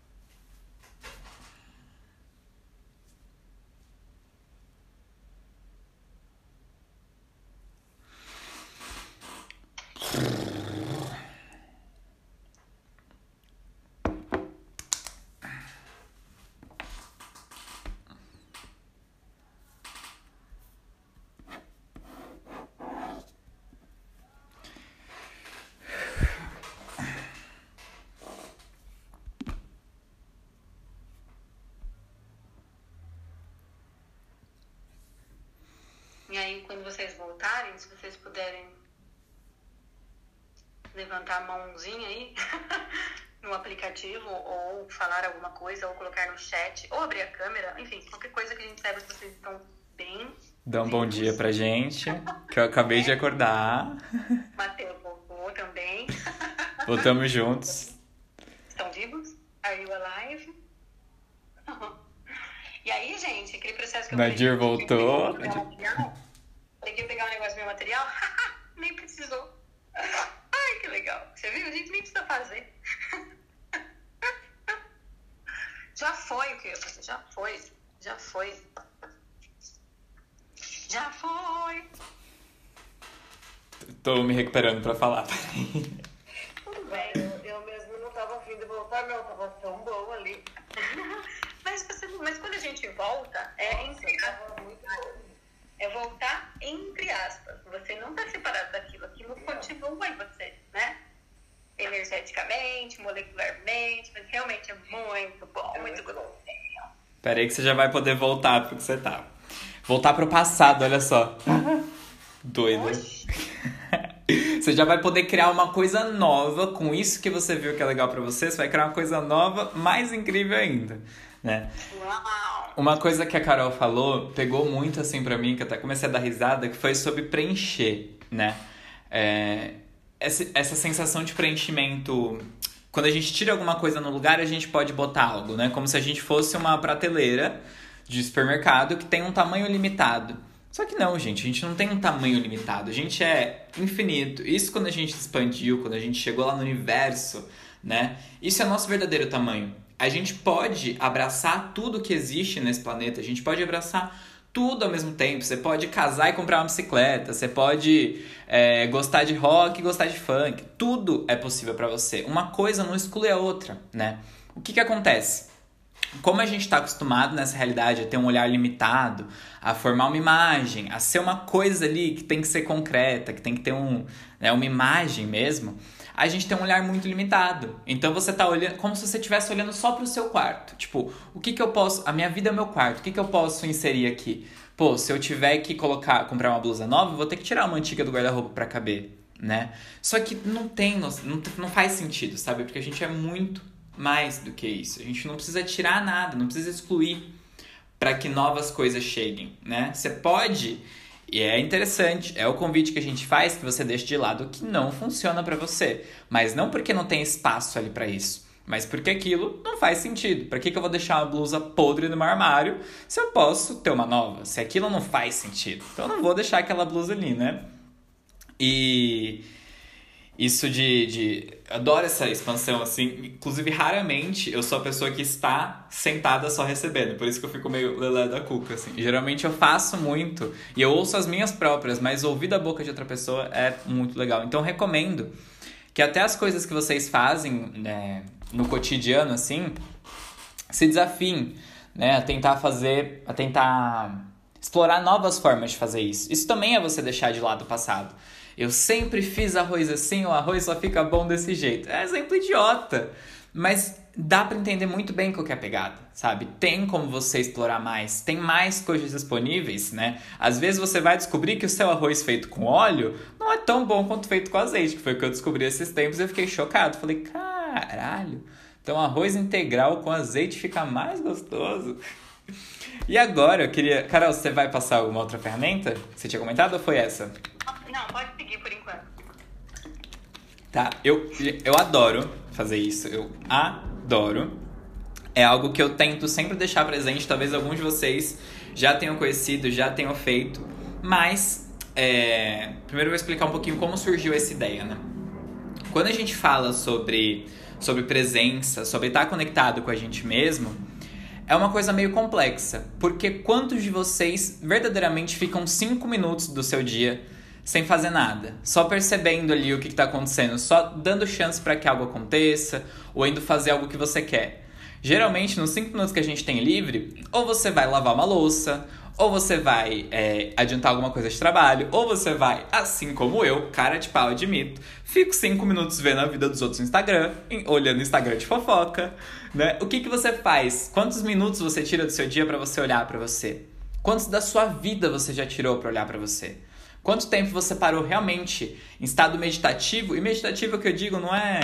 E aí, quando vocês se vocês puderem levantar a mãozinha aí no aplicativo, ou falar alguma coisa, ou colocar no chat, ou abrir a câmera, enfim, qualquer coisa que a gente saiba se vocês estão bem. Dá um bom dia pra gente, que eu acabei de acordar. Matheus voltou também. Voltamos juntos. Estão vivos? Are you alive? E aí, gente, aquele processo que eu Nadir voltou pegar um negócio do meu material, nem precisou. Ai, que legal. Você viu? A gente nem precisa fazer. Já foi o que eu já foi. Já foi. Já foi. Tô me recuperando pra falar. Tudo bem, eu, eu mesmo não tava afim de voltar, não. Tava tão bom ali. mas, você, mas quando a gente volta, é entre bom. é voltar entre aspas. Você não está separado daquilo, aquilo continua em você, né? Energeticamente, molecularmente, mas realmente é muito bom, É muito gostoso. Pera aí que você já vai poder voltar pro que você tava. Voltar pro passado, olha só. Doida. Você já vai poder criar uma coisa nova com isso que você viu que é legal para você. Você vai criar uma coisa nova, mais incrível ainda, né? Uau! Uma coisa que a Carol falou pegou muito assim pra mim, que eu até comecei a dar risada, que foi sobre preencher, né? É, essa, sensação de preenchimento. Quando a gente tira alguma coisa no lugar, a gente pode botar algo, né? Como se a gente fosse uma prateleira de supermercado que tem um tamanho limitado. Só que não, gente, a gente não tem um tamanho limitado, a gente é infinito. Isso quando a gente expandiu, quando a gente chegou lá no universo, né? Isso é nosso verdadeiro tamanho. A gente pode abraçar tudo que existe nesse planeta, a gente pode abraçar tudo ao mesmo tempo. Você pode casar e comprar uma bicicleta, você pode é, gostar de rock gostar de funk. Tudo é possível para você. Uma coisa não exclui a outra, né? O que que acontece? Como a gente está acostumado nessa realidade a ter um olhar limitado, a formar uma imagem, a ser uma coisa ali que tem que ser concreta, que tem que ter um, né, uma imagem mesmo, a gente tem um olhar muito limitado. Então você tá olhando como se você estivesse olhando só para o seu quarto. Tipo, o que que eu posso. A minha vida é meu quarto, o que que eu posso inserir aqui? Pô, se eu tiver que colocar, comprar uma blusa nova, vou ter que tirar uma antiga do guarda-roupa para caber, né? Só que não tem, não, não faz sentido, sabe? Porque a gente é muito mais do que isso. A gente não precisa tirar nada, não precisa excluir para que novas coisas cheguem, né? Você pode e é interessante, é o convite que a gente faz que você deixe de lado o que não funciona para você, mas não porque não tem espaço ali para isso, mas porque aquilo não faz sentido. Para que, que eu vou deixar uma blusa podre no meu armário se eu posso ter uma nova? Se aquilo não faz sentido, então eu não vou deixar aquela blusa ali, né? E isso de, de. Adoro essa expansão, assim. Inclusive, raramente eu sou a pessoa que está sentada só recebendo. Por isso que eu fico meio lelé da cuca, assim. Geralmente eu faço muito e eu ouço as minhas próprias, mas ouvir da boca de outra pessoa é muito legal. Então, recomendo que até as coisas que vocês fazem né, no cotidiano, assim, se desafiem, né? A tentar fazer. A tentar explorar novas formas de fazer isso. Isso também é você deixar de lado o passado. Eu sempre fiz arroz assim, o arroz só fica bom desse jeito. É exemplo idiota. Mas dá para entender muito bem qual é a pegada, sabe? Tem como você explorar mais, tem mais coisas disponíveis, né? Às vezes você vai descobrir que o seu arroz feito com óleo não é tão bom quanto feito com azeite, que foi o que eu descobri esses tempos e eu fiquei chocado. Falei, caralho, então arroz integral com azeite fica mais gostoso. E agora eu queria. Carol, você vai passar alguma outra ferramenta? Você tinha comentado ou foi essa? Não, pode seguir por enquanto. Tá, eu, eu adoro fazer isso, eu adoro. É algo que eu tento sempre deixar presente, talvez alguns de vocês já tenham conhecido, já tenham feito, mas é, primeiro eu vou explicar um pouquinho como surgiu essa ideia, né? Quando a gente fala sobre, sobre presença, sobre estar conectado com a gente mesmo, é uma coisa meio complexa, porque quantos de vocês verdadeiramente ficam 5 minutos do seu dia sem fazer nada, só percebendo ali o que está acontecendo, só dando chance para que algo aconteça ou indo fazer algo que você quer. Geralmente, nos 5 minutos que a gente tem livre, ou você vai lavar uma louça, ou você vai é, adiantar alguma coisa de trabalho, ou você vai, assim como eu, cara de pau, admito, fico 5 minutos vendo a vida dos outros no Instagram, olhando Instagram de fofoca, né? O que, que você faz? Quantos minutos você tira do seu dia para você olhar para você? Quantos da sua vida você já tirou para olhar para você? Quanto tempo você parou realmente em estado meditativo? E meditativo que eu digo não é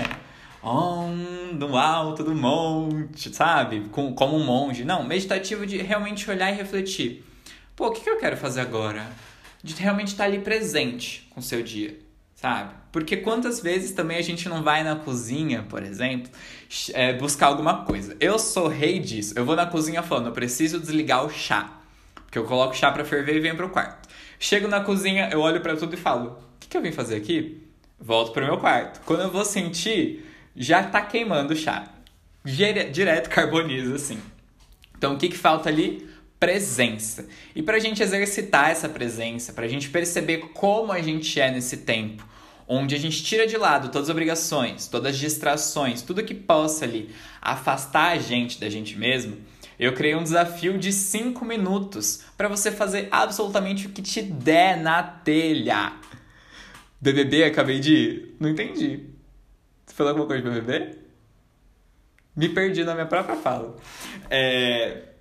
on, no alto do monte, sabe? Com, como um monge. Não, meditativo de realmente olhar e refletir. Pô, o que, que eu quero fazer agora? De realmente estar ali presente com o seu dia, sabe? Porque quantas vezes também a gente não vai na cozinha, por exemplo, é, buscar alguma coisa. Eu sou rei disso. Eu vou na cozinha falando, eu preciso desligar o chá. Porque eu coloco o chá pra ferver e venho pro quarto. Chego na cozinha, eu olho para tudo e falo: o que, que eu vim fazer aqui? Volto pro meu quarto. Quando eu vou sentir, já tá queimando o chá. Direto carboniza, assim. Então o que, que falta ali? Presença. E pra gente exercitar essa presença, pra gente perceber como a gente é nesse tempo, onde a gente tira de lado todas as obrigações, todas as distrações, tudo que possa ali afastar a gente da gente mesmo, eu criei um desafio de 5 minutos para você fazer absolutamente o que te der na telha. BBB, acabei de ir? Não entendi. Você falou alguma coisa de BBB? Me perdi na minha própria fala. É...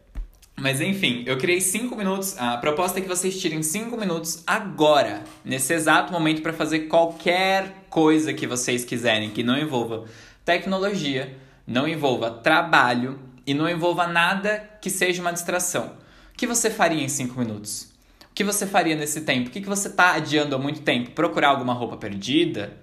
Mas enfim, eu criei 5 minutos. A proposta é que vocês tirem 5 minutos agora, nesse exato momento, para fazer qualquer coisa que vocês quiserem, que não envolva tecnologia, não envolva trabalho e não envolva nada que seja uma distração. O que você faria em 5 minutos? O que você faria nesse tempo? O que você está adiando há muito tempo? Procurar alguma roupa perdida?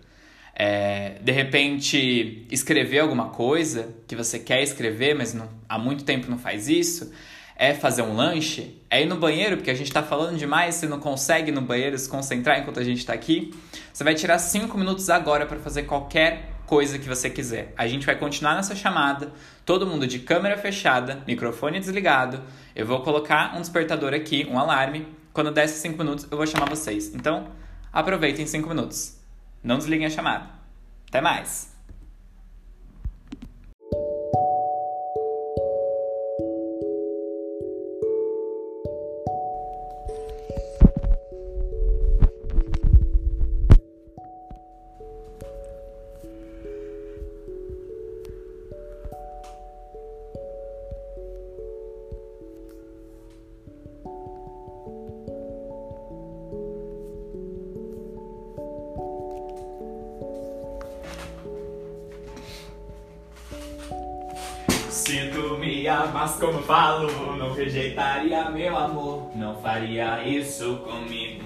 É, de repente, escrever alguma coisa que você quer escrever, mas não, há muito tempo não faz isso? É fazer um lanche, é ir no banheiro, porque a gente está falando demais, você não consegue ir no banheiro se concentrar enquanto a gente está aqui. Você vai tirar 5 minutos agora para fazer qualquer coisa que você quiser. A gente vai continuar nessa chamada, todo mundo de câmera fechada, microfone desligado. Eu vou colocar um despertador aqui, um alarme. Quando der esses 5 minutos, eu vou chamar vocês. Então, aproveitem 5 minutos. Não desliguem a chamada. Até mais! Como falo, não rejeitaria meu amor, não faria isso comigo,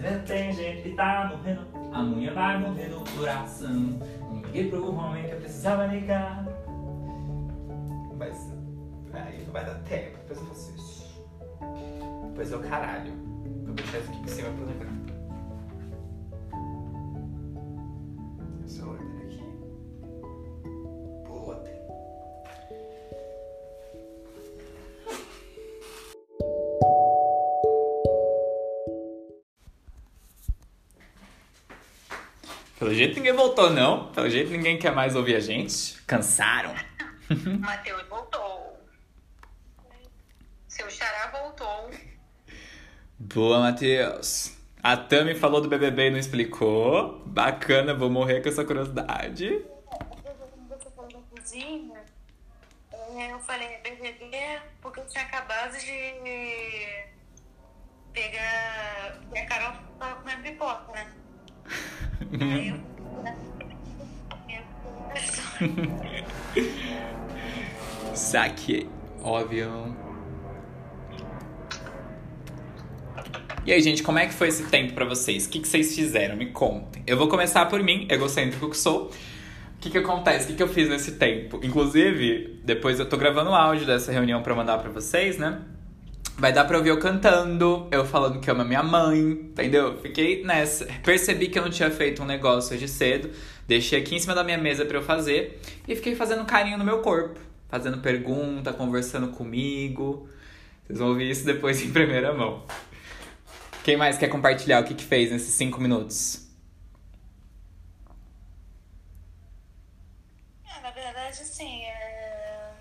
vê, tem gente que tá morrendo, a mulher vai morrer no coração. Não liguei pro homem que eu precisava ligar. Jeito ninguém voltou, não. Pelo jeito ninguém quer mais ouvir a gente. Cansaram. Matheus voltou. Seu xará voltou. Boa, Matheus. A Tami falou do BBB e não explicou. Bacana, vou morrer com essa curiosidade. Cozinha, é, eu falei BBB porque eu tinha acabado de pegar. E a Carol tava comendo pipoca, né? Saque. Óbvio. E aí, gente, como é que foi esse tempo pra vocês? O que, que vocês fizeram? Me contem. Eu vou começar por mim, egocêntrico que sou. O que, que acontece? O que, que eu fiz nesse tempo? Inclusive, depois eu tô gravando o áudio dessa reunião pra mandar pra vocês, né? Vai dar pra ouvir eu cantando, eu falando que amo a minha mãe, entendeu? Fiquei nessa. Percebi que eu não tinha feito um negócio hoje cedo, deixei aqui em cima da minha mesa pra eu fazer e fiquei fazendo carinho no meu corpo, fazendo pergunta, conversando comigo. Vocês vão ouvir isso depois em primeira mão. Quem mais quer compartilhar o que, que fez nesses cinco minutos? É, na verdade, assim, é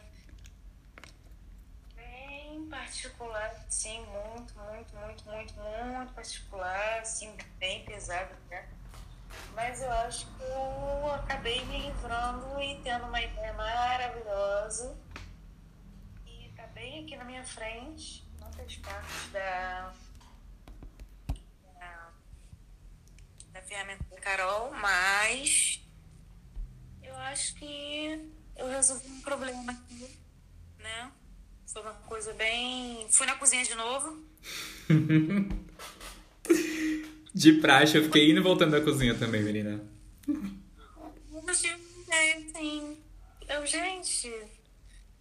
bem particular, sim, muito, muito, muito, muito, muito particular, assim, bem pesado, né? Mas eu acho que eu acabei me livrando e tendo uma ideia maravilhosa. E tá bem aqui na minha frente, não fez parte da, da, da ferramenta da Carol, mas eu acho que eu resolvi um problema aqui, né? Foi uma coisa bem. Fui na cozinha de novo. De praxe, eu fiquei indo e voltando da cozinha também, menina. Uma ideia, assim. Eu, gente,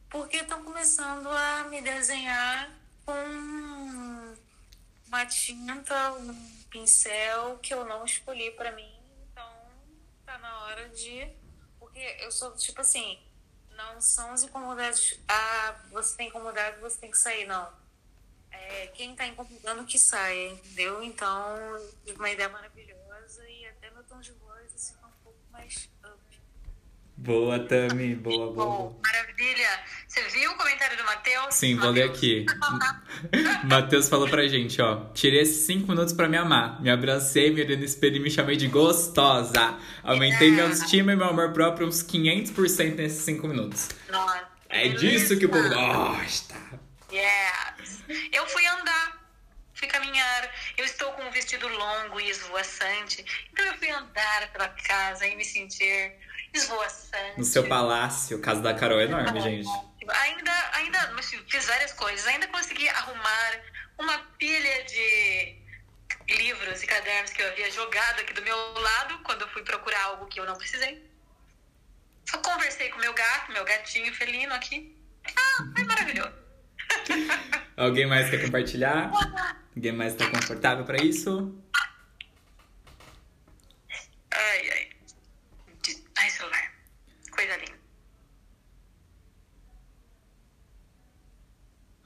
porque estão começando a me desenhar com uma tinta, um pincel que eu não escolhi pra mim. Então, tá na hora de. Porque eu sou tipo assim, não são os incomodados. Ah, você tem incomodado, você tem que sair, não. É, quem tá incomodando que saia, entendeu? Então, uma ideia maravilhosa e até meu tom de voz assim, tá um pouco mais up. Boa, Tami. Boa, boa. Maravilha. Você viu o comentário do Matheus? Sim, vou ler aqui. Matheus falou pra gente, ó. Tirei esses 5 minutos pra me amar. Me abracei, me olhei no espelho e me chamei de gostosa. Aumentei minha autoestima e meu amor próprio uns 500% nesses 5 minutos. Nossa, É disso que o povo gosta. Yes. Eu fui andar, fui caminhar. Eu estou com um vestido longo e esvoaçante. Então eu fui andar pela casa e me sentir esvoaçante. No seu palácio. O caso da Carol é enorme, gente. Ainda, ainda mas, assim, fiz várias coisas. Ainda consegui arrumar uma pilha de livros e cadernos que eu havia jogado aqui do meu lado quando eu fui procurar algo que eu não precisei. Só conversei com meu gato, meu gatinho felino aqui. Ah, foi maravilhoso. Alguém mais quer compartilhar? Alguém mais tá confortável pra isso? Ai, ai. De- Ai, celular. Coisa linda.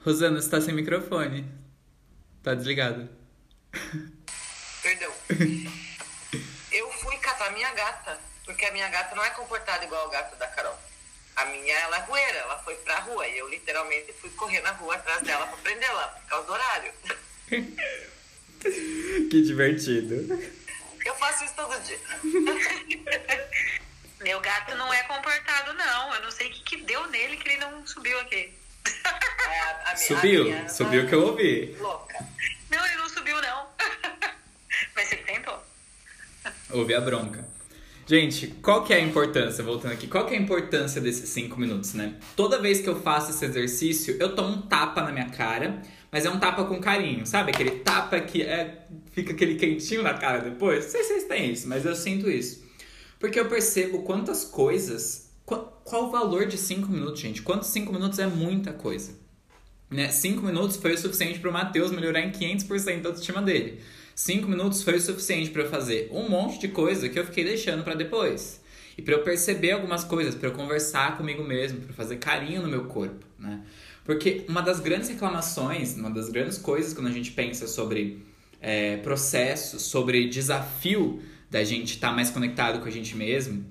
Rosana, você tá sem microfone. Tá desligado. Perdão. Eu fui catar minha gata, porque a minha gata não é comportada igual o gato da Carol. A minha, ela é rueira, ela foi pra rua e eu literalmente fui correr na rua atrás dela pra prendê-la, por causa do horário. Que divertido. Eu faço isso todo dia. Meu gato não é comportado, não. Eu não sei o que, que deu nele que ele não subiu aqui. É, a- a Subiu, a subiu que eu ouvi. Louca. Não, ele não subiu, não. Mas ele tentou. Ouvi a bronca. Gente, qual que é a importância, voltando aqui, qual que é a importância desses cinco minutos, né? Toda vez que eu faço esse exercício, eu tomo um tapa na minha cara, mas é um tapa com carinho, sabe? Aquele tapa que é, fica aquele quentinho na cara depois. Não sei se vocês têm isso, mas eu sinto isso. Porque eu percebo quantas coisas. Qual, o valor de cinco minutos, gente? Quantos cinco minutos é muita coisa? Né? Cinco minutos foi o suficiente para o Matheus melhorar em 500% a autoestima dele. Cinco minutos foi o suficiente para eu fazer um monte de coisa que eu fiquei deixando para depois. E para eu perceber algumas coisas, para eu conversar comigo mesmo, para fazer carinho no meu corpo, né? Porque uma das grandes reclamações, uma das grandes coisas quando a gente pensa sobre é, processo, sobre desafio da gente estar tá mais conectado com a gente mesmo,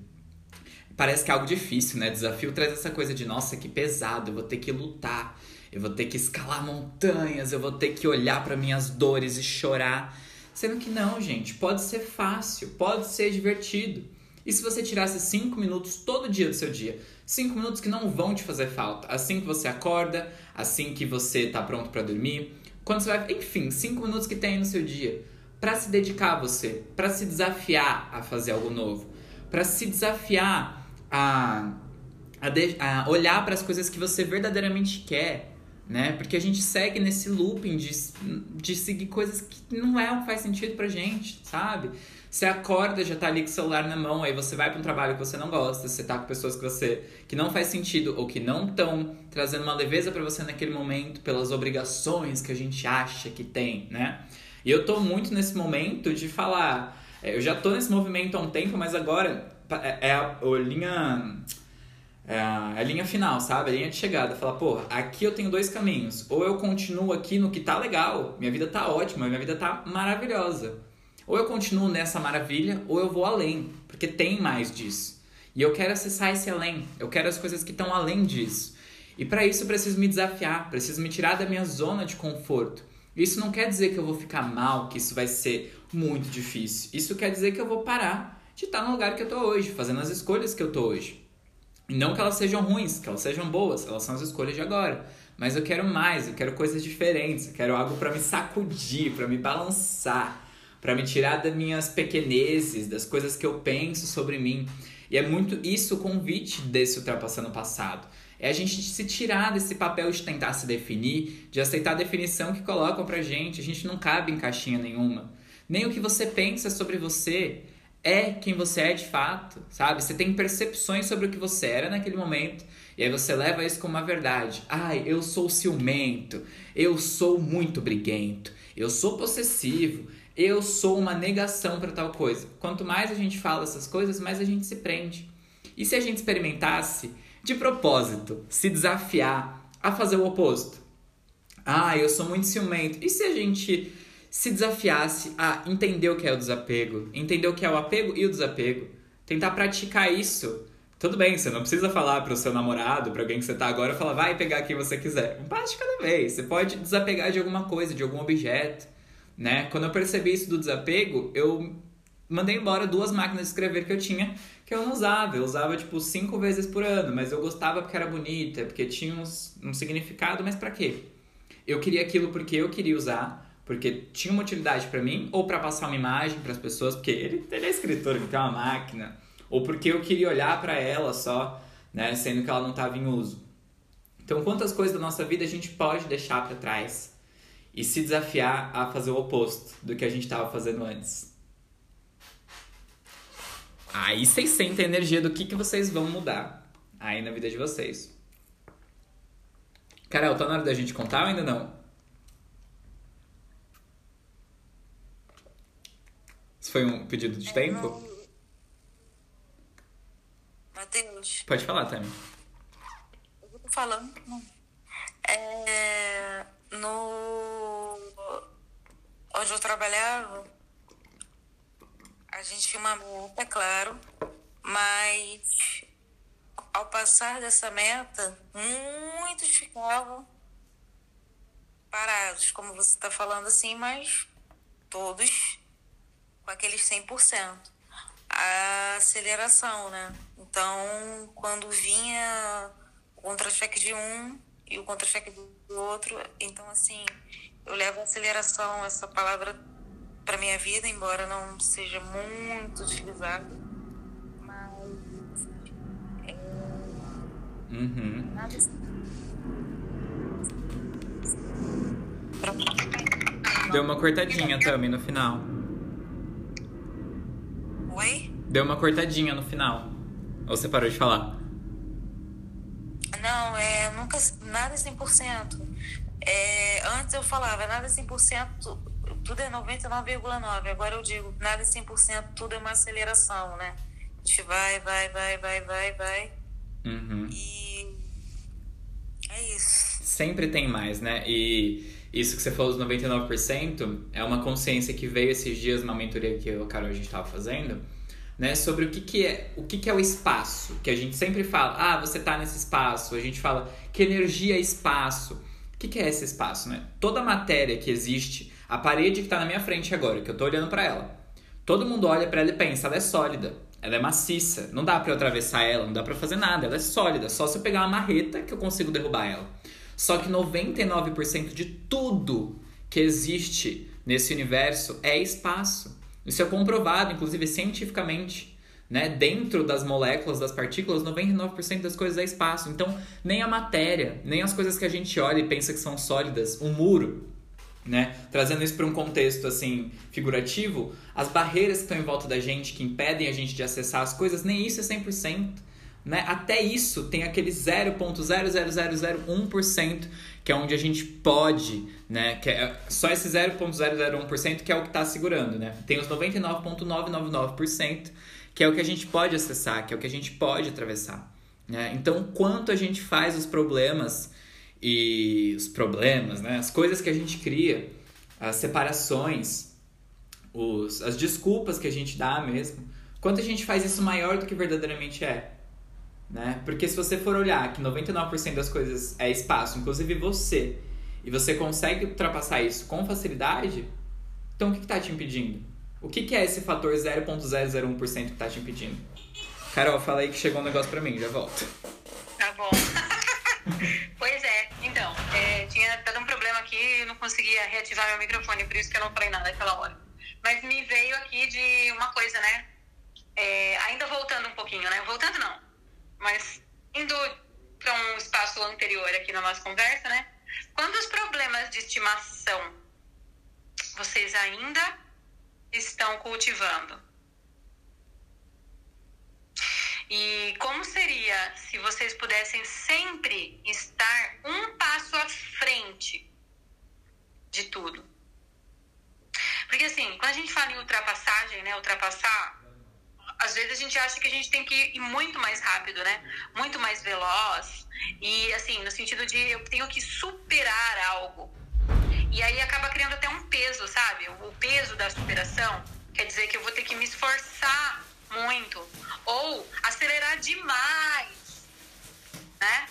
parece que é algo difícil, né? Desafio traz essa coisa de, nossa, que pesado, eu vou ter que lutar, eu vou ter que escalar montanhas, eu vou ter que olhar para minhas dores e chorar. Sendo que não, gente, pode ser fácil, pode ser divertido. E se você tirasse 5 minutos todo dia do seu dia? 5 minutos que não vão te fazer falta. Assim que você acorda, assim que você tá pronto para dormir, quando você vai, enfim, 5 minutos que tem no seu dia para se dedicar a você, para se desafiar a fazer algo novo, para se desafiar a, a, de, a olhar para as coisas que você verdadeiramente quer, né? Porque a gente segue nesse looping de, de seguir coisas que não é o que faz sentido pra gente, sabe? Você acorda, já tá ali com o celular na mão, aí você vai para um trabalho que você não gosta, você tá com pessoas que você que não faz sentido ou que não estão trazendo uma leveza para você naquele momento pelas obrigações que a gente acha que tem, né? E eu tô muito nesse momento de falar, é, eu já tô nesse movimento há um tempo, mas agora é, é a, a linha é a linha final, sabe? A linha de chegada. Falar, pô, aqui eu tenho dois caminhos. Ou eu continuo aqui no que tá legal, minha vida tá ótima, minha vida tá maravilhosa. Ou eu continuo nessa maravilha, ou eu vou além, porque tem mais disso. E eu quero acessar esse além. Eu quero as coisas que estão além disso. E para isso eu preciso me desafiar, preciso me tirar da minha zona de conforto. Isso não quer dizer que eu vou ficar mal, que isso vai ser muito difícil. Isso quer dizer que eu vou parar de estar no lugar que eu tô hoje, fazendo as escolhas que eu tô hoje. Não que elas sejam ruins, que elas sejam boas, elas são as escolhas de agora. Mas eu quero mais, eu quero coisas diferentes, eu quero algo para me sacudir, para me balançar, para me tirar das minhas pequenezes, das coisas que eu penso sobre mim. E é muito isso o convite desse Ultrapassando Passado. É a gente se tirar desse papel de tentar se definir, de aceitar a definição que colocam pra gente. A gente não cabe em caixinha nenhuma. Nem o que você pensa sobre você é quem você é de fato, sabe? Você tem percepções sobre o que você era naquele momento e aí você leva isso como uma verdade. Ai, eu sou ciumento, eu sou muito briguento, eu sou possessivo, eu sou uma negação para tal coisa. Quanto mais a gente fala essas coisas, mais a gente se prende. E se a gente experimentasse de propósito se desafiar a fazer o oposto? Ah, eu sou muito ciumento. E se a gente se desafiasse a entender o que é o desapego, entender o que é o apego e o desapego, tentar praticar isso. Tudo bem, você não precisa falar para o seu namorado, para alguém que você tá agora, falar vai pegar quem você quiser. Um passo de cada vez. Você pode desapegar de alguma coisa, de algum objeto, né? Quando eu percebi isso do desapego, eu mandei embora duas máquinas de escrever que eu tinha que eu não usava. Eu usava tipo cinco vezes por ano, mas eu gostava porque era bonita, porque tinha uns, um significado, mas para quê? Eu queria aquilo porque eu queria usar porque tinha uma utilidade para mim ou para passar uma imagem para as pessoas, porque ele, ele é escritor, ele tem uma máquina, ou porque eu queria olhar para ela só, né, sendo que ela não estava em uso. Então, quantas coisas da nossa vida a gente pode deixar para trás e se desafiar a fazer o oposto do que a gente estava fazendo antes? Aí vocês sentem a energia do que, que vocês vão mudar aí na vida de vocês. Carol, tá na hora da gente contar ou ainda não? Isso foi um pedido de é, tempo? Matheus. Pode falar, Tami. Eu tô falando. É... No... Onde eu trabalhava, a gente tinha uma meta, claro, mas ao passar dessa meta, muitos ficavam parados, como você está falando assim, mas todos com aqueles 100%. A aceleração, né? Então, quando vinha o contra-cheque de um e o contra-cheque do outro, então, assim, eu levo aceleração, essa palavra, para minha vida, embora não seja muito utilizada. Mas. É... Uhum. Nada assim. Deu uma cortadinha também no final. Oi? Deu uma cortadinha no final. Ou você parou de falar? Não, é nunca nada é 100%. É, antes eu falava, nada é 100%, tudo é 99,9. Agora eu digo, nada é 100%, tudo é uma aceleração, né? A gente vai, vai, vai, vai, vai, vai. Uhum. E é isso. Sempre tem mais, né? E isso que você falou dos 99% é uma consciência que veio esses dias numa mentoria que eu Carol a gente estava fazendo, né? Sobre o que, que é o que, que é o espaço. Que a gente sempre fala, ah, você tá nesse espaço. A gente fala que energia é espaço. O que, que é esse espaço, né? Toda matéria que existe, a parede que tá na minha frente agora, que eu tô olhando para ela. Todo mundo olha para ela e pensa, ela é sólida, ela é maciça, não dá para eu atravessar ela, não dá para fazer nada, ela é sólida, só se eu pegar uma marreta que eu consigo derrubar ela. Só que 99% de tudo que existe nesse universo é espaço. Isso é comprovado, inclusive cientificamente. Né? Dentro das moléculas, das partículas, 99% das coisas é espaço. Então, nem a matéria, nem as coisas que a gente olha e pensa que são sólidas, um muro, né? Trazendo isso para um contexto assim figurativo, as barreiras que estão em volta da gente, que impedem a gente de acessar as coisas, nem isso é 100%. Né? Até isso tem aquele 0.00001%, que é onde a gente pode, né? Que é só esse 0.001% que é o que está segurando, né? Tem os 99.999%, que é o que a gente pode acessar, que é o que a gente pode atravessar. Né? Então, quanto a gente faz os problemas e os problemas, né? As coisas que a gente cria, as separações, os, as desculpas que a gente dá mesmo, quanto a gente faz isso maior do que verdadeiramente é. Né? Porque se você for olhar que 99% das coisas é espaço, inclusive você, e você consegue ultrapassar isso com facilidade, então o que está te impedindo? O que, que é esse fator 0.001% que está te impedindo? Carol, fala aí que chegou um negócio pra mim, já volto. Tá bom. pois é, então, é, tinha dado um problema aqui e não conseguia reativar meu microfone, por isso que eu não falei nada naquela hora. Mas me veio aqui de uma coisa, né? É, ainda voltando um pouquinho, né? Voltando não, mas indo para um espaço anterior aqui na nossa conversa, né? Quantos problemas de estimação vocês ainda estão cultivando? E como seria se vocês pudessem sempre estar um passo à frente de tudo? Porque assim, quando a gente fala em ultrapassagem, né? Ultrapassar, às vezes a gente acha que a gente tem que ir muito mais rápido, né? Muito mais veloz. E assim, no sentido de eu tenho que superar algo. E aí acaba criando até um peso, sabe? O peso da superação quer dizer que eu vou ter que me esforçar muito ou acelerar demais, né?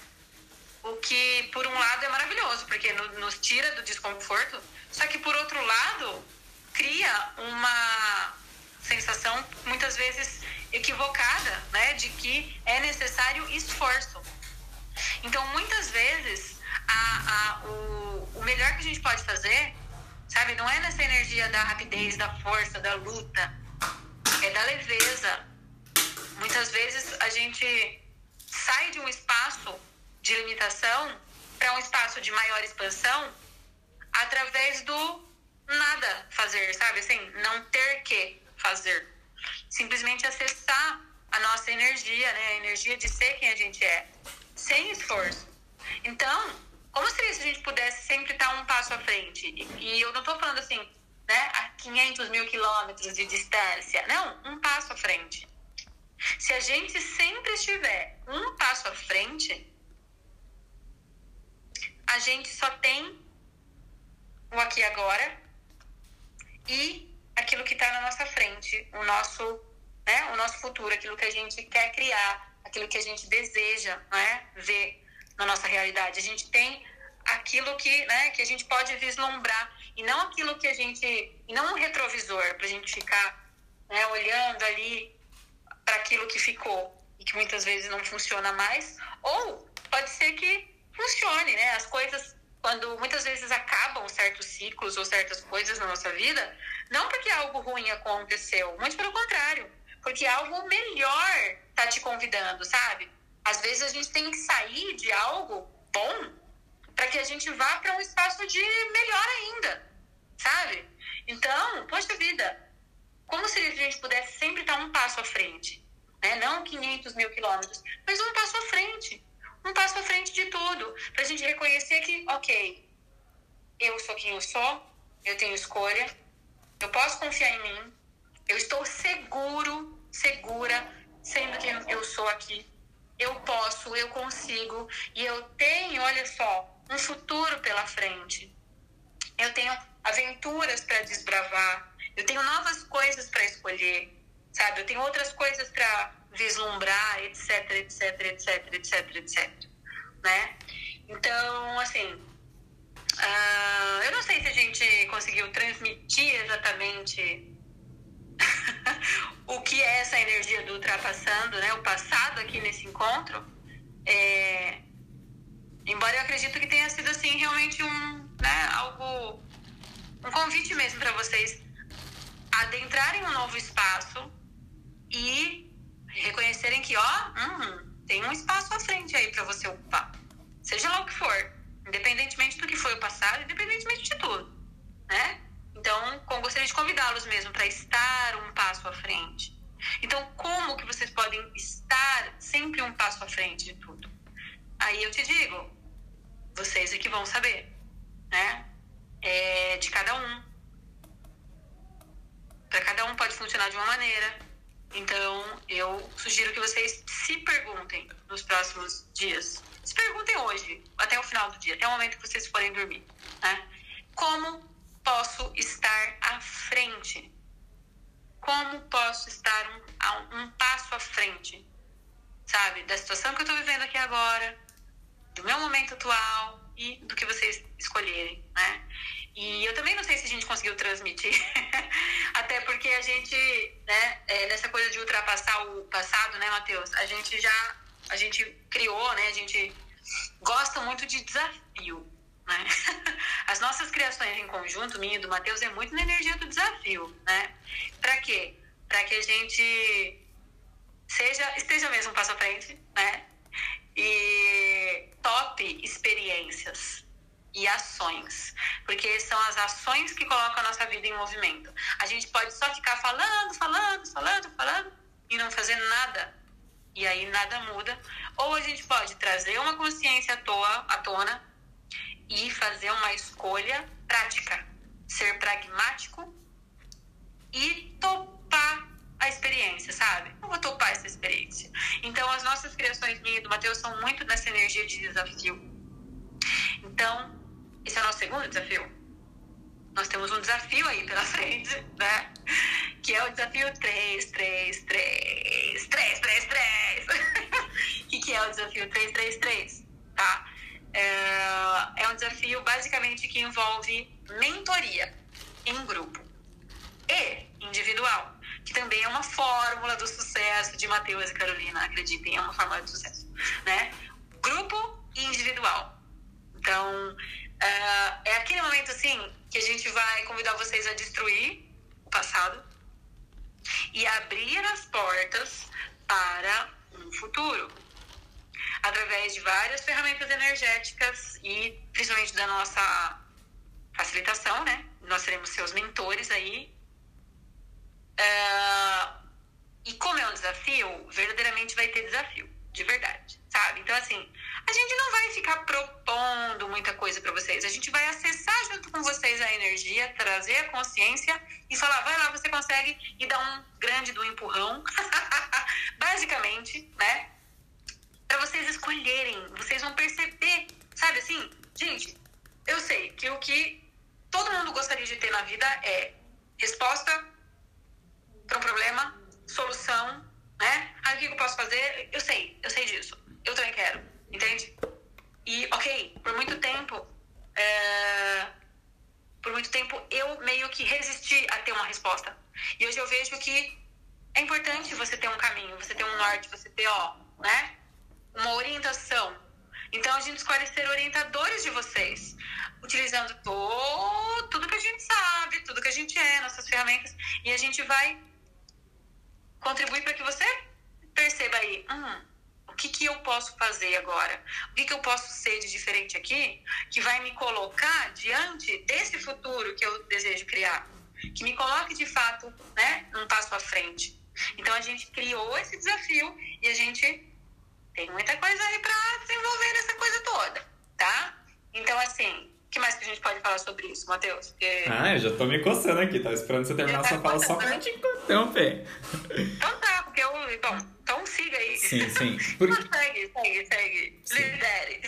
O que por um lado é maravilhoso, porque nos tira do desconforto, só que por outro lado cria uma sensação muitas vezes equivocada, né, de que é necessário esforço. Então, muitas vezes, a, a, o, o melhor que a gente pode fazer, sabe, não é nessa energia da rapidez, da força, da luta, é da leveza. Muitas vezes a gente sai de um espaço de limitação para um espaço de maior expansão através do nada fazer, sabe? Assim, não ter que fazer. Simplesmente acessar a nossa energia, né? A energia de ser quem a gente é, sem esforço. Então, como seria se a gente pudesse sempre estar um passo à frente? E, eu não estou falando assim, né, a 500 mil quilômetros de distância. Não, um passo à frente. Se a gente sempre estiver um passo à frente, a gente só tem o aqui e agora e aquilo que está na nossa frente, o nosso, né, o nosso futuro, aquilo que a gente quer criar, aquilo que a gente deseja né, ver na nossa realidade. A gente tem aquilo que, né, que a gente pode vislumbrar e não aquilo que a gente, e não um retrovisor para a gente ficar né, olhando ali para aquilo que ficou e que muitas vezes não funciona mais, ou pode ser que funcione, né? As coisas quando muitas vezes acabam certos ciclos ou certas coisas na nossa vida, não porque algo ruim aconteceu, muito pelo contrário, porque algo melhor tá te convidando, sabe? Às vezes a gente tem que sair de algo bom para que a gente vá para um espaço de melhor ainda, sabe? Então, poxa vida, como se a gente pudesse sempre estar um passo à frente, né? Não 500 mil quilômetros, mas um passo à frente, um passo à frente de tudo, para a gente reconhecer que, ok, eu sou quem eu sou, eu tenho escolha, eu posso confiar em mim, eu estou seguro, segura, sendo quem eu sou aqui. Eu posso, eu consigo e eu tenho, olha só, um futuro pela frente. Eu tenho aventuras para desbravar, eu tenho novas coisas para escolher, sabe? Eu tenho outras coisas para vislumbrar, etc, etc, etc, etc, etc, né? Então, assim, uh, eu não sei se a gente conseguiu transmitir exatamente o que é essa energia do ultrapassando, né? O passado aqui nesse encontro. É, Embora eu acredito que tenha sido assim realmente um, né, algo um convite mesmo para vocês adentrarem um novo espaço e reconhecerem que, ó, hum, tem um espaço à frente aí para você ocupar. Seja lá o que for, independentemente do que foi o passado, independentemente de tudo, né? Então, como gostaria de convidá-los mesmo para estar um passo à frente. Então, como que vocês podem estar sempre um passo à frente de tudo? Aí eu te digo, vocês é que vão saber, né? É de cada um. Para cada um pode funcionar de uma maneira. Então, eu sugiro que vocês se perguntem nos próximos dias. Se perguntem hoje, até o final do dia, até o momento que vocês forem dormir, né? Como posso estar à frente? Como posso estar um, um passo à frente? Sabe? Da situação que eu estou vivendo aqui agora, do meu momento atual e do que vocês escolherem, né? E eu também não sei se a gente conseguiu transmitir, até porque a gente, né, é, nessa coisa de ultrapassar o passado, né, Matheus? A gente já, a gente criou, né, a gente gosta muito de desafio, né? As nossas criações em conjunto, minha e do Matheus, é muito na energia do desafio, né? Para quê? Para que a gente seja, esteja mesmo passo à frente, né? e top experiências e ações, porque são as ações que colocam a nossa vida em movimento. A gente pode só ficar falando, falando, falando, falando e não fazer nada. E aí nada muda. Ou a gente pode trazer uma consciência à, toa, à tona e fazer uma escolha prática. Ser pragmático e topar a experiência, sabe? Eu vou topar essa experiência. Então, as nossas criações, minha e do Matheus, são muito nessa energia de desafio. Então, esse é o nosso segundo desafio. Nós temos um desafio aí pela frente, né? Que é o desafio 3, 3, 3, 3, 3, 3. O que é o desafio 3, 3, 3? Tá? É, é um desafio basicamente que envolve mentoria em grupo e individual que também é uma fórmula do sucesso de Matheus e Carolina, acreditem, é uma fórmula de sucesso, né? Grupo e individual. Então, uh, é aquele momento, assim, que a gente vai convidar vocês a destruir o passado e abrir as portas para um futuro através de várias ferramentas energéticas e principalmente da nossa facilitação, né? Nós seremos seus mentores aí Uh, e como é um desafio, verdadeiramente vai ter desafio, de verdade, sabe? Então, assim, a gente não vai ficar propondo muita coisa para vocês, a gente vai acessar junto com vocês a energia, trazer a consciência e falar, vai lá, você consegue, e dar um grande do empurrão, basicamente, né? Para vocês escolherem, vocês vão perceber, sabe assim, gente, eu sei que o que todo mundo gostaria de ter na vida é resposta para um problema, solução, né? Ah, o que eu posso fazer? Eu sei, eu sei disso. Eu também quero, entende? E, ok, por muito tempo, é... por muito tempo eu meio que resisti a ter uma resposta. E hoje eu vejo que é importante você ter um caminho, você ter um norte, você ter, ó, né? Uma orientação. Então a gente escolhe ser orientadores de vocês, utilizando todo, tudo que a gente sabe, tudo que a gente é, nossas ferramentas, e a gente vai contribuir para que você perceba aí, hum, O que, que eu posso fazer agora? O que, que eu posso ser de diferente aqui que vai me colocar diante desse futuro que eu desejo criar? Que me coloque de fato né, um passo à frente. Então a gente criou esse desafio e a gente tem muita coisa aí para desenvolver nessa coisa toda, tá? Então, assim, o que mais que a gente pode falar sobre isso, Matheus? Porque... Ah, eu já tô me coçando aqui, tá esperando você terminar tá sua fala só pra te interromper. Então tá, porque eu. Bom, então siga aí. Sim, sim. Por... segue, segue, segue. Sim. Lidere.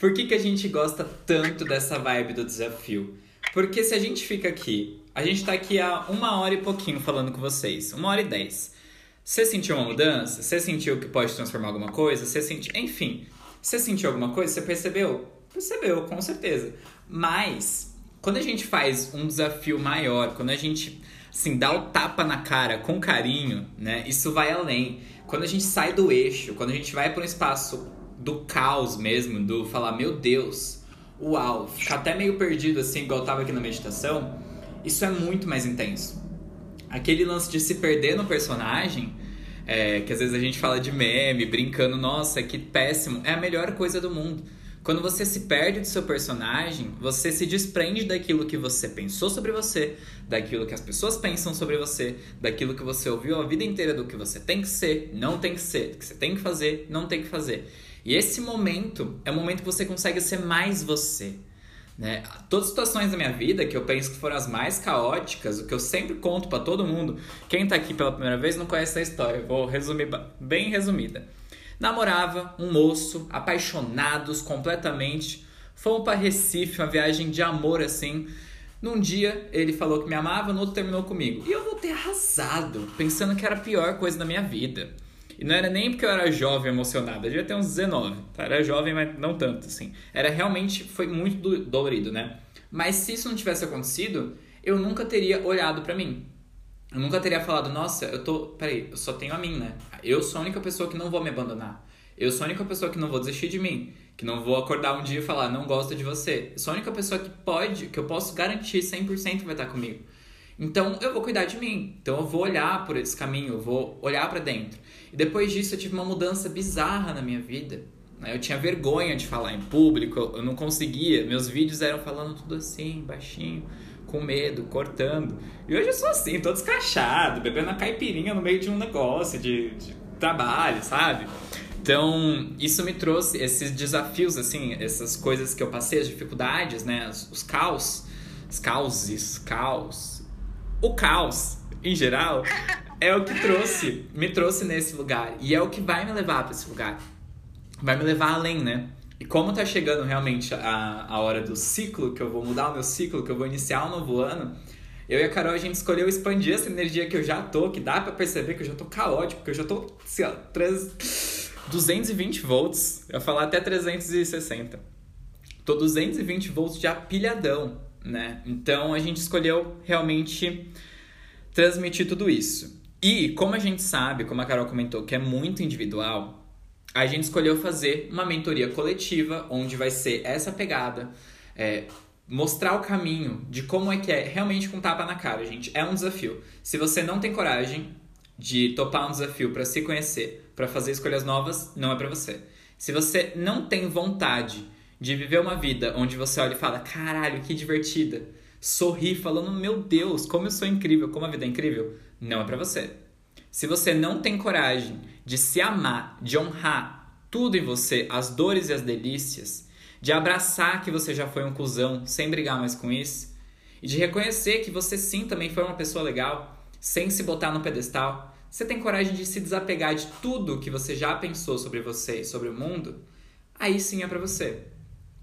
Por que, que a gente gosta tanto dessa vibe do desafio? Porque se a gente fica aqui, a gente tá aqui há uma hora e pouquinho falando com vocês, uma hora e dez. Você sentiu uma mudança? Você sentiu que pode transformar alguma coisa? Você sentiu. Enfim, você sentiu alguma coisa? Você percebeu? Percebeu, com certeza. Mas, quando a gente faz um desafio maior, quando a gente, assim, dá o tapa na cara com carinho, né? Isso vai além. Quando a gente sai do eixo, quando a gente vai para um espaço do caos mesmo, do falar, meu Deus, uau, ficar até meio perdido, assim, igual eu tava aqui na meditação, isso é muito mais intenso. Aquele lance de se perder no personagem, é, que às vezes a gente fala de meme, brincando, nossa, que péssimo, é a melhor coisa do mundo. Quando você se perde do seu personagem, você se desprende daquilo que você pensou sobre você, daquilo que as pessoas pensam sobre você, daquilo que você ouviu a vida inteira do que você tem que ser, não tem que ser, do que você tem que fazer, não tem que fazer. E esse momento é o momento que você consegue ser mais você. Né? Todas as situações da minha vida que eu penso que foram as mais caóticas, o que eu sempre conto para todo mundo, quem tá aqui pela primeira vez não conhece a história, vou resumir bem resumida. Namorava um moço, apaixonados completamente. Fomos para Recife, uma viagem de amor assim. Num dia ele falou que me amava, no outro terminou comigo. E eu voltei arrasado, pensando que era a pior coisa da minha vida. E não era nem porque eu era jovem emocionado, eu devia ter uns 19. Tá? Era jovem, mas não tanto, assim. Era realmente, foi muito dolorido, né? Mas se isso não tivesse acontecido, eu nunca teria olhado para mim. Eu nunca teria falado, nossa, eu tô. Peraí, eu só tenho a mim, né? Eu sou a única pessoa que não vou me abandonar. Eu sou a única pessoa que não vou desistir de mim. Que não vou acordar um dia e falar, não gosto de você. Eu sou a única pessoa que pode, que eu posso garantir 100% que vai estar comigo. Então eu vou cuidar de mim. Então eu vou olhar por esse caminho, eu vou olhar para dentro. E depois disso eu tive uma mudança bizarra na minha vida. Né? Eu tinha vergonha de falar em público, eu não conseguia. Meus vídeos eram falando tudo assim, baixinho com medo, cortando. E hoje eu sou assim, todo escrachado, bebendo a caipirinha no meio de um negócio, de, de trabalho, sabe? Então, isso me trouxe esses desafios, assim, essas coisas que eu passei, as dificuldades, né? Os, os caos, os causes, caos. O caos, em geral, é o que trouxe, me trouxe nesse lugar. E é o que vai me levar para esse lugar. Vai me levar além, né? E como tá chegando realmente a, a hora do ciclo, que eu vou mudar o meu ciclo, que eu vou iniciar um novo ano, eu e a Carol a gente escolheu expandir essa energia que eu já tô, que dá para perceber que eu já tô caótico, que eu já tô, assim, ó, 3, 220 volts, eu ia falar até 360. Tô 220 volts de apilhadão, né? Então a gente escolheu realmente transmitir tudo isso. E como a gente sabe, como a Carol comentou, que é muito individual, a gente escolheu fazer uma mentoria coletiva, onde vai ser essa pegada, é, mostrar o caminho de como é que é realmente com tapa na cara, gente. É um desafio. Se você não tem coragem de topar um desafio para se conhecer, para fazer escolhas novas, não é para você. Se você não tem vontade de viver uma vida onde você olha e fala: caralho, que divertida, sorri falando: meu Deus, como eu sou incrível, como a vida é incrível, não é para você. Se você não tem coragem de se amar, de honrar tudo em você, as dores e as delícias, de abraçar que você já foi um cuzão sem brigar mais com isso, e de reconhecer que você sim também foi uma pessoa legal, sem se botar no pedestal, você tem coragem de se desapegar de tudo que você já pensou sobre você e sobre o mundo, aí sim é para você.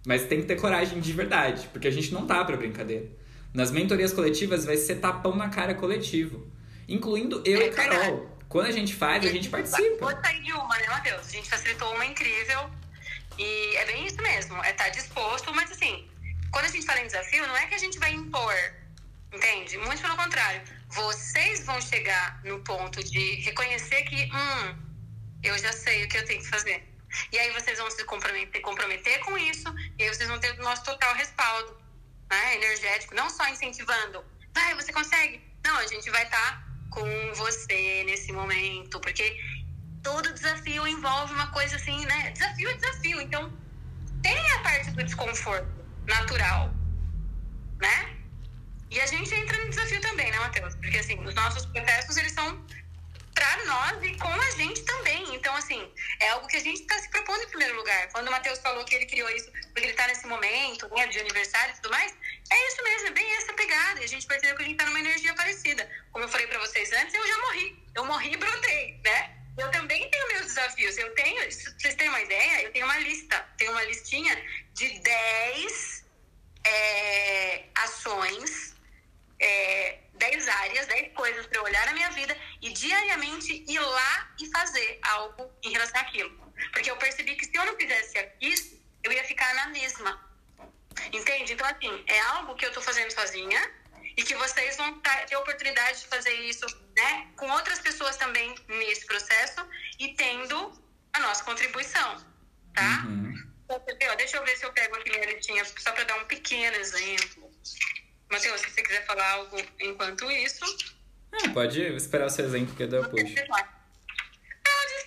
Mas tem que ter coragem de verdade, porque a gente não tá para brincadeira. Nas mentorias coletivas vai ser tapão na cara coletivo, incluindo eu é, e Carol. Quando a gente faz, a gente participa. Vou sair de uma, né, Matheus? A gente facilitou uma incrível. E é bem isso mesmo, é estar tá disposto, mas assim, quando a gente fala em desafio, não é que a gente vai impor, entende? Muito pelo contrário. Vocês vão chegar no ponto de reconhecer que, hum, eu já sei o que eu tenho que fazer. E aí vocês vão se comprometer, comprometer com isso, e aí vocês vão ter o nosso total respaldo né, energético, não só incentivando, vai, você consegue. Não, a gente vai estar tá com você nesse momento, porque todo desafio envolve uma coisa assim, né? Desafio é desafio. Então, tem a parte do desconforto natural, né? E a gente entra no desafio também, né, Matheus? Porque, assim, os nossos processos, eles são para nós e com a gente também. Então, assim, é algo que a gente está se propondo em primeiro lugar. Quando o Matheus falou que ele criou isso porque ele está nesse momento, né, de aniversário e tudo mais, é isso mesmo, é bem essa pegada. E a gente percebeu que a gente está numa energia parecida. Como eu falei para vocês antes, eu já morri. Eu morri e brotei, né? Eu também tenho meus desafios. Eu tenho, vocês terem uma ideia, eu tenho uma lista, tenho uma listinha de 10 é, ações, é, 10 áreas, 10 coisas para eu olhar na minha vida e diariamente ir lá e fazer algo em relação àquilo. Porque eu percebi que se eu não fizesse isso, eu ia ficar na mesma. Entende? Então, assim, é algo que eu tô fazendo sozinha e que vocês vão ter a oportunidade de fazer isso né, com outras pessoas também nesse processo e tendo a nossa contribuição, tá? Uhum. Então, deixa eu ver se eu pego aqui minha listinha só para dar um pequeno exemplo. Matheus, se você quiser falar algo enquanto isso. Ah, pode esperar o seu exemplo que eu depois. Onde está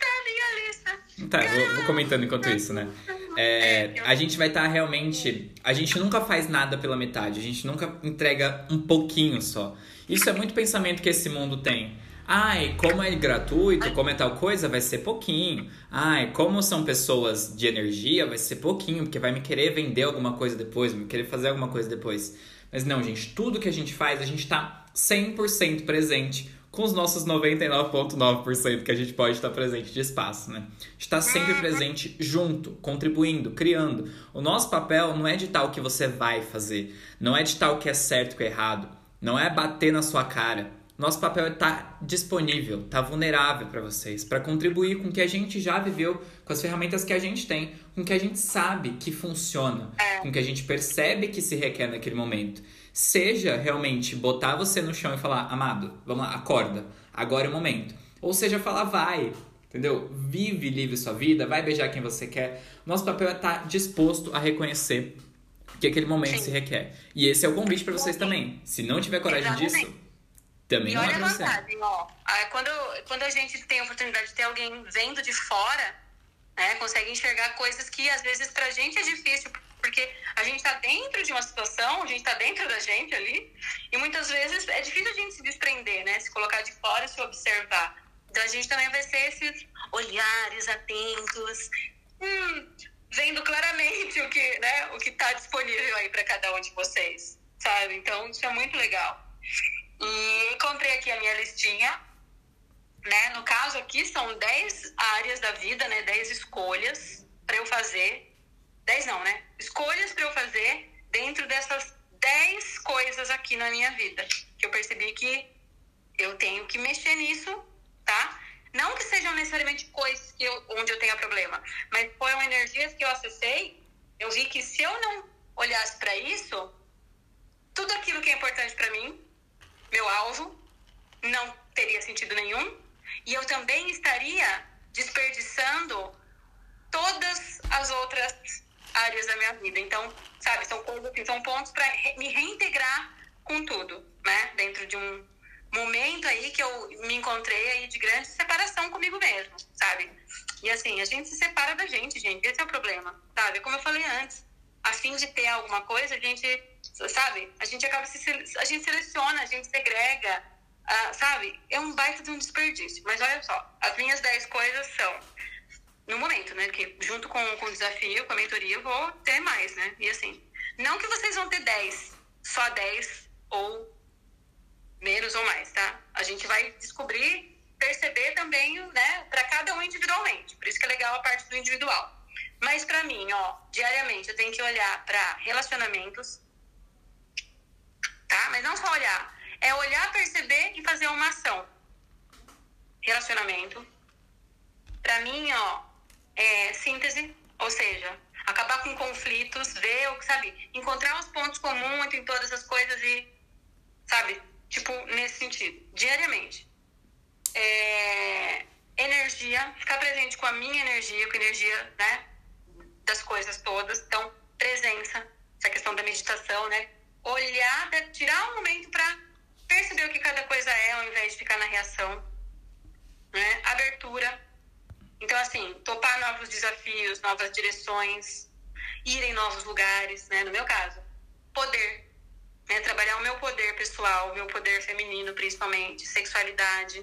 a minha lista? Tá, vou, vou comentando enquanto isso, né? É, a gente vai estar tá realmente. A gente nunca faz nada pela metade, a gente nunca entrega um pouquinho só. Isso é muito pensamento que esse mundo tem. Ai, como é gratuito, como é tal coisa, vai ser pouquinho. Ai, como são pessoas de energia, vai ser pouquinho, porque vai me querer vender alguma coisa depois, me querer fazer alguma coisa depois. Mas não, gente, tudo que a gente faz, a gente tá 100% presente com os nossos 99,9% que a gente pode estar presente de espaço, né? Está sempre uhum. presente junto, contribuindo, criando. O nosso papel não é ditar o que você vai fazer, não é ditar o que é certo e o que é errado, não é bater na sua cara. Nosso papel é estar tá disponível, estar tá vulnerável para vocês, para contribuir com o que a gente já viveu, com as ferramentas que a gente tem, com o que a gente sabe que funciona, é. com o que a gente percebe que se requer naquele momento seja realmente botar você no chão e falar, amado, vamos lá, acorda, agora é o momento. Ou seja, falar, vai, entendeu? Vive livre sua vida, vai beijar quem você quer. Nosso papel é estar tá disposto a reconhecer que aquele momento Sim. se requer. E esse é o convite para vocês também. Se não tiver coragem Exatamente. disso, também e é olha a vantagem, ó. Quando, quando a gente tem a oportunidade de ter alguém vendo de fora, né, consegue enxergar coisas que às vezes pra gente é difícil porque a gente está dentro de uma situação, a gente está dentro da gente ali, e muitas vezes é difícil a gente se desprender, né? Se colocar de fora e se observar. Então a gente também vai ser esses olhares atentos, hum, vendo claramente o que né, o que está disponível aí para cada um de vocês, sabe? Então isso é muito legal. E encontrei aqui a minha listinha, né? No caso aqui são 10 áreas da vida, né? 10 escolhas para eu fazer 10 não, né? Escolhas para eu fazer dentro dessas 10 coisas aqui na minha vida. Que eu percebi que eu tenho que mexer nisso, tá? Não que sejam necessariamente coisas que eu, onde eu tenha problema, mas foram energias que eu acessei. Eu vi que se eu não olhasse para isso, tudo aquilo que é importante para mim, meu alvo, não teria sentido nenhum. E eu também estaria desperdiçando todas as outras áreas da minha vida. Então, sabe, são coisas assim, são pontos para me reintegrar com tudo, né? Dentro de um momento aí que eu me encontrei aí de grande separação comigo mesmo, sabe? E assim, a gente se separa da gente, gente. Esse é o problema, sabe? Como eu falei antes, a fim de ter alguma coisa, a gente, sabe? A gente acaba se a gente seleciona, a gente segrega, uh, sabe? É um baita de um desperdício. Mas olha só, as minhas 10 coisas são no momento, né? Que junto com, com o desafio, com a mentoria, eu vou ter mais, né? E assim, não que vocês vão ter 10, só 10 ou menos ou mais, tá? A gente vai descobrir, perceber também, né, para cada um individualmente. Por isso que é legal a parte do individual. Mas para mim, ó, diariamente eu tenho que olhar para relacionamentos, tá? Mas não só olhar, é olhar, perceber e fazer uma ação. Relacionamento. Para mim, ó, é, síntese, ou seja, acabar com conflitos, ver, sabe, encontrar os pontos comuns em todas as coisas e, sabe, tipo, nesse sentido, diariamente. É, energia, ficar presente com a minha energia, com a energia, né, das coisas todas. Então, presença, essa questão da meditação, né, olhar, tirar um momento para perceber o que cada coisa é, ao invés de ficar na reação, né, abertura, Então, assim, topar novos desafios, novas direções, ir em novos lugares, né? No meu caso, poder, né? Trabalhar o meu poder pessoal, o meu poder feminino, principalmente, sexualidade,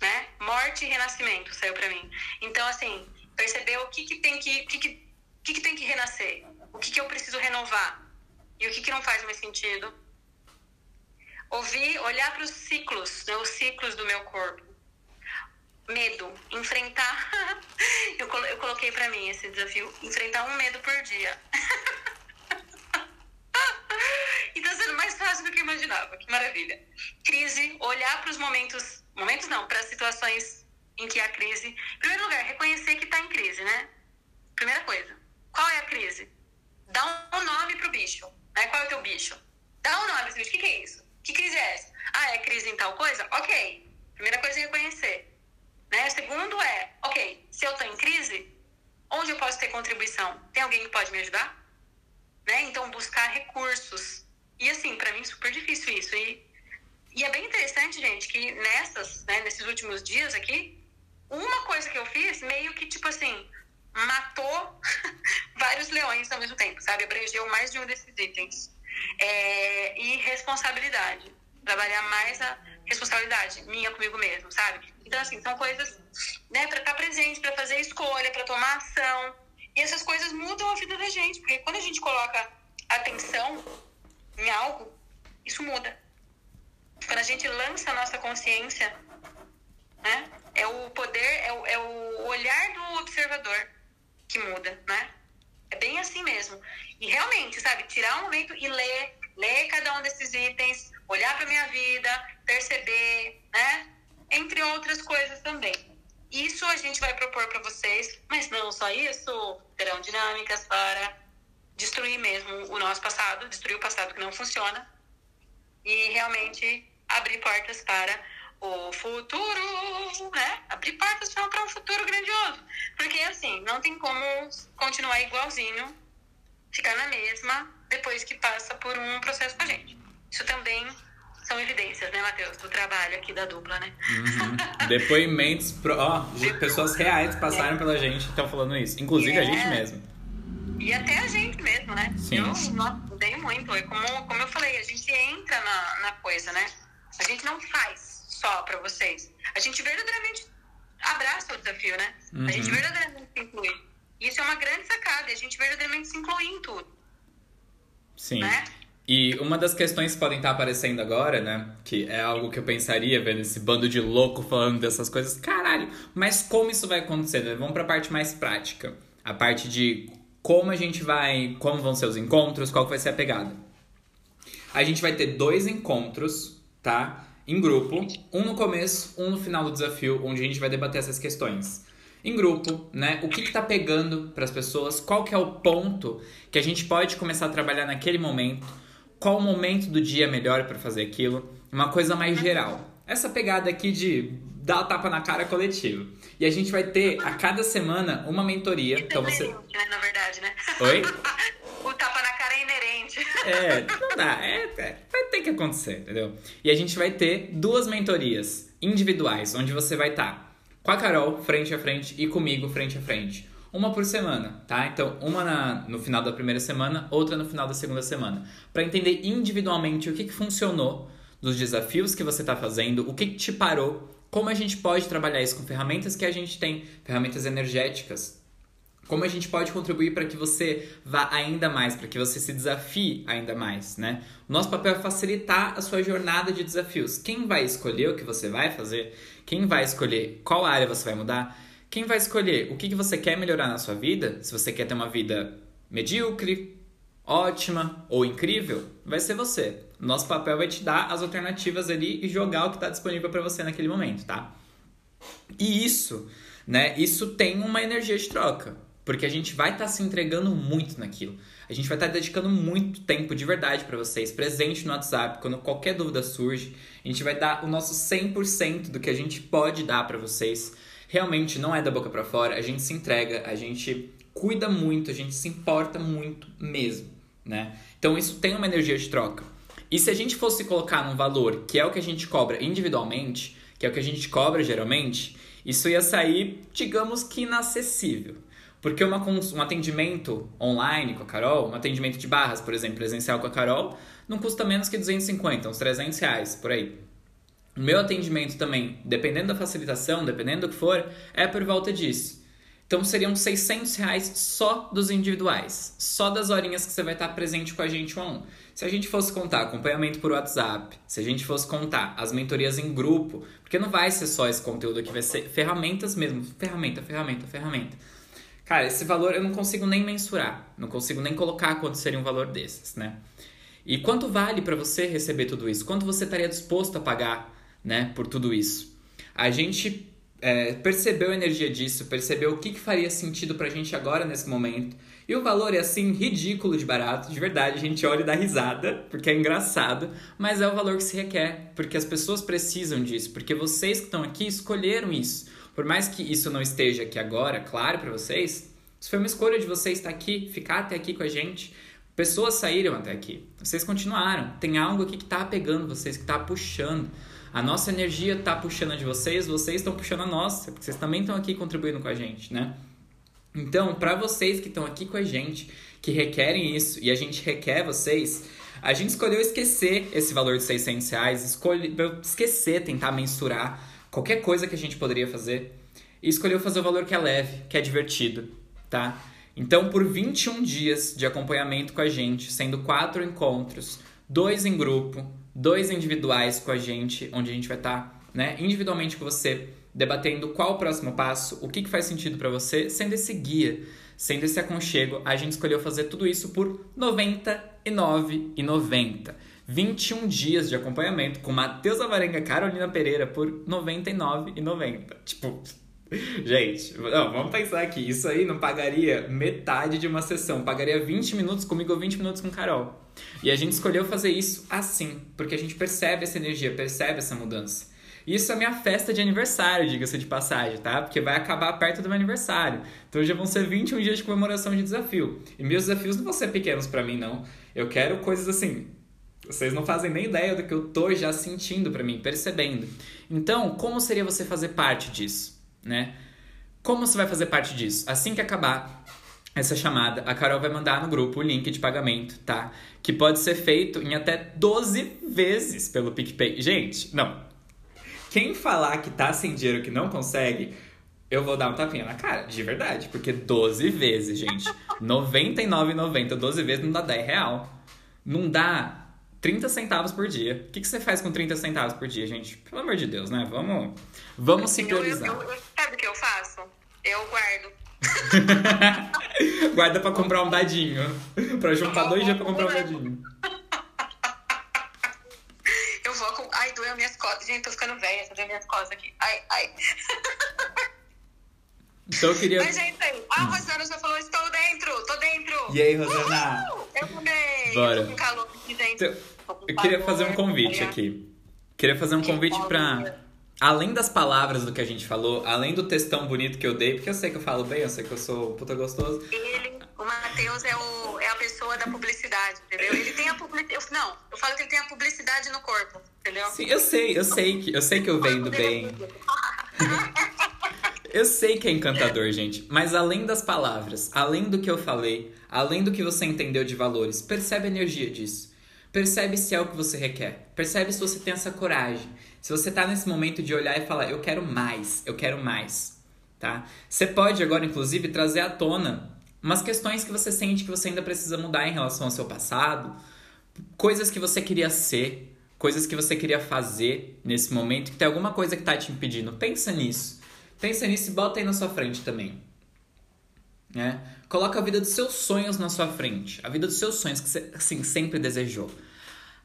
né? Morte e renascimento saiu para mim. Então, assim, perceber o que, que tem que, que, que, que, que tem que renascer, o que, que eu preciso renovar e o que, que não faz mais sentido. Ouvir, olhar para os ciclos, né? os ciclos do meu corpo. Medo, enfrentar. eu, colo- eu coloquei para mim esse desafio: enfrentar um medo por dia. e tá sendo mais fácil do que eu imaginava. Que maravilha. Crise, olhar para os momentos. Momentos não, para as situações em que há crise. Em primeiro lugar, reconhecer que está em crise, né? Primeira coisa. Qual é a crise? Dá um nome pro bicho. Né? Qual é o teu bicho? Dá um nome pro bicho. O que, que é isso? Que crise é essa? Ah, é crise em tal coisa? Ok. Primeira coisa é reconhecer. Né? O segundo é, ok, se eu tô em crise, onde eu posso ter contribuição? Tem alguém que pode me ajudar? Né? Então, buscar recursos. E assim, para mim, super difícil isso. E, e é bem interessante, gente, que nessas, né, nesses últimos dias aqui, uma coisa que eu fiz, meio que tipo assim, matou vários leões ao mesmo tempo, sabe? Abrangeu mais de um desses itens. É, e responsabilidade. Trabalhar mais a responsabilidade minha comigo mesmo, sabe? Então, assim, são coisas, né, para estar presente, para fazer escolha, para tomar ação. E essas coisas mudam a vida da gente, porque quando a gente coloca atenção em algo, isso muda. Quando a gente lança a nossa consciência, né? É o poder, é o, é o olhar do observador que muda, né? É bem assim mesmo. E realmente, sabe, tirar um momento e ler, ler cada um desses itens, olhar para minha vida, perceber, né? Entre outras coisas também. Isso a gente vai propor para vocês, mas não só isso, terão dinâmicas para destruir mesmo o nosso passado, destruir o passado que não funciona e realmente abrir portas para o futuro, né? Abrir portas para um futuro grandioso. Porque, assim, não tem como continuar igualzinho, ficar na mesma, depois que passa por um processo com a gente. Isso também são evidências, né, Matheus? Do trabalho aqui da dupla, né? Uhum. Depoimentos, pro, ó, de pessoas reais que passaram pela gente e estão falando isso. Inclusive a gente É. mesmo. E até a gente mesmo, né? Sim. Eu nossa, odeio muito. É como, como eu falei, a gente entra na, na coisa, né? A gente não faz só pra vocês. A gente verdadeiramente abraça o desafio, né? Uhum. A gente verdadeiramente se inclui. Isso é uma grande sacada, a gente verdadeiramente se inclui em tudo, Sim. né? E uma das questões que podem estar aparecendo agora, né? Que é algo que eu pensaria vendo esse bando de louco falando dessas coisas. Caralho, mas como isso vai acontecer? né? Vamos pra parte mais prática. A parte de como a gente vai. Como vão ser os encontros, qual vai ser a pegada. A gente vai ter dois encontros, tá? Em grupo. Um no começo, um no final do desafio, onde a gente vai debater essas questões. Em grupo, né? O que, que tá pegando para as pessoas? Qual que é o ponto que a gente pode começar a trabalhar naquele momento? Qual o momento do dia melhor para fazer aquilo? Uma coisa mais geral. Essa pegada aqui de dar o tapa na cara coletivo. E a gente vai ter a cada semana uma mentoria. Então é você. né, na verdade, né? Oi? o tapa na cara é inerente. É, não dá. É, é, vai ter que acontecer, entendeu? E a gente vai ter duas mentorias individuais, onde você vai estar com a Carol frente a frente e comigo frente a frente. Uma por semana, tá? Então, uma na- no final da primeira semana, outra no final da segunda semana. Pra entender individualmente o que, que funcionou dos desafios que você tá fazendo, o que, que te parou, como a gente pode trabalhar isso com ferramentas que a gente tem, ferramentas energéticas, como a gente pode contribuir para que você vá ainda mais, para que você se desafie ainda mais, né? Nosso papel é facilitar a sua jornada de desafios. Quem vai escolher o que você vai fazer? Quem vai escolher qual área você vai mudar? Quem vai escolher o que que você quer melhorar na sua vida? Se você quer ter uma vida medíocre, ótima ou incrível, vai ser você. Nosso papel vai te dar as alternativas ali e jogar o que está disponível para você naquele momento, tá? E isso, né? Isso tem uma energia de troca. Porque a gente vai estar se entregando muito naquilo. A gente vai estar dedicando muito tempo de verdade para vocês, presente no WhatsApp, quando qualquer dúvida surge. A gente vai dar o nosso 100% do que a gente pode dar para vocês. Realmente não é da boca para fora, a gente se entrega, a gente cuida muito, a gente se importa muito mesmo, né? Então isso tem uma energia de troca. E se a gente fosse colocar num valor, que é o que a gente cobra individualmente, que é o que a gente cobra geralmente, Isso ia sair, digamos que inacessível. Porque uma, um atendimento online com a Carol, um atendimento de barras, por exemplo, presencial com a Carol, não custa menos que 250, uns 300 reais, por aí. O meu atendimento também, dependendo da facilitação, dependendo do que for, é por volta disso. Então seriam 600 reais só dos individuais, só das horinhas que você vai estar presente com a gente um a um. Se a gente fosse contar acompanhamento por WhatsApp, se a gente fosse contar as mentorias em grupo, porque não vai ser só esse conteúdo aqui, vai ser ferramentas mesmo, ferramenta, ferramenta, ferramenta. Cara, esse valor eu não consigo nem mensurar, não consigo nem colocar quanto seria um valor desses, né? E quanto vale para você receber tudo isso? Quanto você estaria disposto a pagar, né, por tudo isso? A gente é, percebeu a energia disso, percebeu o que, que faria sentido pra gente agora nesse momento. E o valor é assim ridículo de barato, de verdade, a gente olha e dá risada, porque é engraçado, mas é o valor que se requer, porque as pessoas precisam disso, porque vocês que estão aqui escolheram isso. Por mais que isso não esteja aqui agora, claro para vocês, isso foi uma escolha de vocês estar aqui, ficar até aqui com a gente. Pessoas saíram até aqui, vocês continuaram. Tem algo aqui que está pegando vocês, que está puxando. A nossa energia está puxando de vocês, vocês estão puxando a nossa, porque vocês também estão aqui contribuindo com a gente, né? Então, para vocês que estão aqui com a gente, que requerem isso e a gente requer vocês, a gente escolheu esquecer esse valor de 600 reais, escolhe, esquecer, tentar mensurar qualquer coisa que a gente poderia fazer e escolheu fazer o valor que é leve, que é divertido, tá? Então, por 21 dias de acompanhamento com a gente, sendo quatro encontros, dois em grupo, dois individuais com a gente, onde a gente vai estar tá, né, individualmente com você, debatendo qual o próximo passo, o que, que faz sentido para você, sendo esse guia, sendo esse aconchego, a gente escolheu fazer tudo isso por R$ 99,90. 21 dias de acompanhamento com Matheus Avarenga Carolina Pereira por R$ 99,90. Tipo, gente, não, vamos pensar aqui. Isso aí não pagaria metade de uma sessão. Pagaria 20 minutos comigo ou 20 minutos com Carol. E a gente escolheu fazer isso assim, porque a gente percebe essa energia, percebe essa mudança. Isso é minha festa de aniversário, diga-se de passagem, tá? Porque vai acabar perto do meu aniversário. Então já vão ser 21 dias de comemoração de desafio. E meus desafios não vão ser pequenos para mim, não. Eu quero coisas assim, vocês não fazem nem ideia do que eu tô já sentindo para mim, percebendo. Então, como seria você fazer parte disso, né? Como você vai fazer parte disso? Assim que acabar essa chamada, a Carol vai mandar no grupo o link de pagamento, tá? Que pode ser feito em até 12 vezes pelo PicPay. Gente, não. Quem falar que tá sem dinheiro que não consegue, eu vou dar um tapinha na cara, de verdade. Porque 12 vezes, gente. R$ 99,90, 12 vezes não dá 10 real. Não dá 30 centavos por dia. O que, que você faz com 30 centavos por dia, gente? Pelo amor de Deus, né? Vamos, vamos se priorizar. Eu, eu, eu, sabe o que eu faço? Eu guardo. Guarda pra comprar um dadinho. Pra juntar dois dias pra comprar um dadinho. Eu vou com. Ai, doeu minhas costas. Gente, tô ficando velha, tô minhas costas aqui. Ai, ai. Então eu queria. Mas, gente, a Rosana já falou: estou dentro, tô dentro. E aí, Rosana? Uhul! Eu também. Bora. Eu tô com calor aqui, gente. Então, eu queria fazer um convite aqui. Queria fazer um convite pra. Além das palavras do que a gente falou, além do textão bonito que eu dei, porque eu sei que eu falo bem, eu sei que eu sou puta gostoso. Ele, o Matheus é, o, é a pessoa da publicidade, entendeu? Ele tem a publicidade. Não, eu falo que ele tem a publicidade no corpo, entendeu? Sim, eu sei, eu sei que eu sei que eu vendo bem. Eu sei que é encantador, gente, mas além das palavras, além do que eu falei, além do que você entendeu de valores, percebe a energia disso. Percebe se é o que você requer. Percebe se você tem essa coragem. Se você tá nesse momento de olhar e falar, eu quero mais, eu quero mais, tá? Você pode agora, inclusive, trazer à tona umas questões que você sente que você ainda precisa mudar em relação ao seu passado, coisas que você queria ser, coisas que você queria fazer nesse momento, que tem alguma coisa que tá te impedindo. Pensa nisso. Pensa nisso e bota aí na sua frente também. Né? Coloca a vida dos seus sonhos na sua frente. A vida dos seus sonhos que você assim, sempre desejou.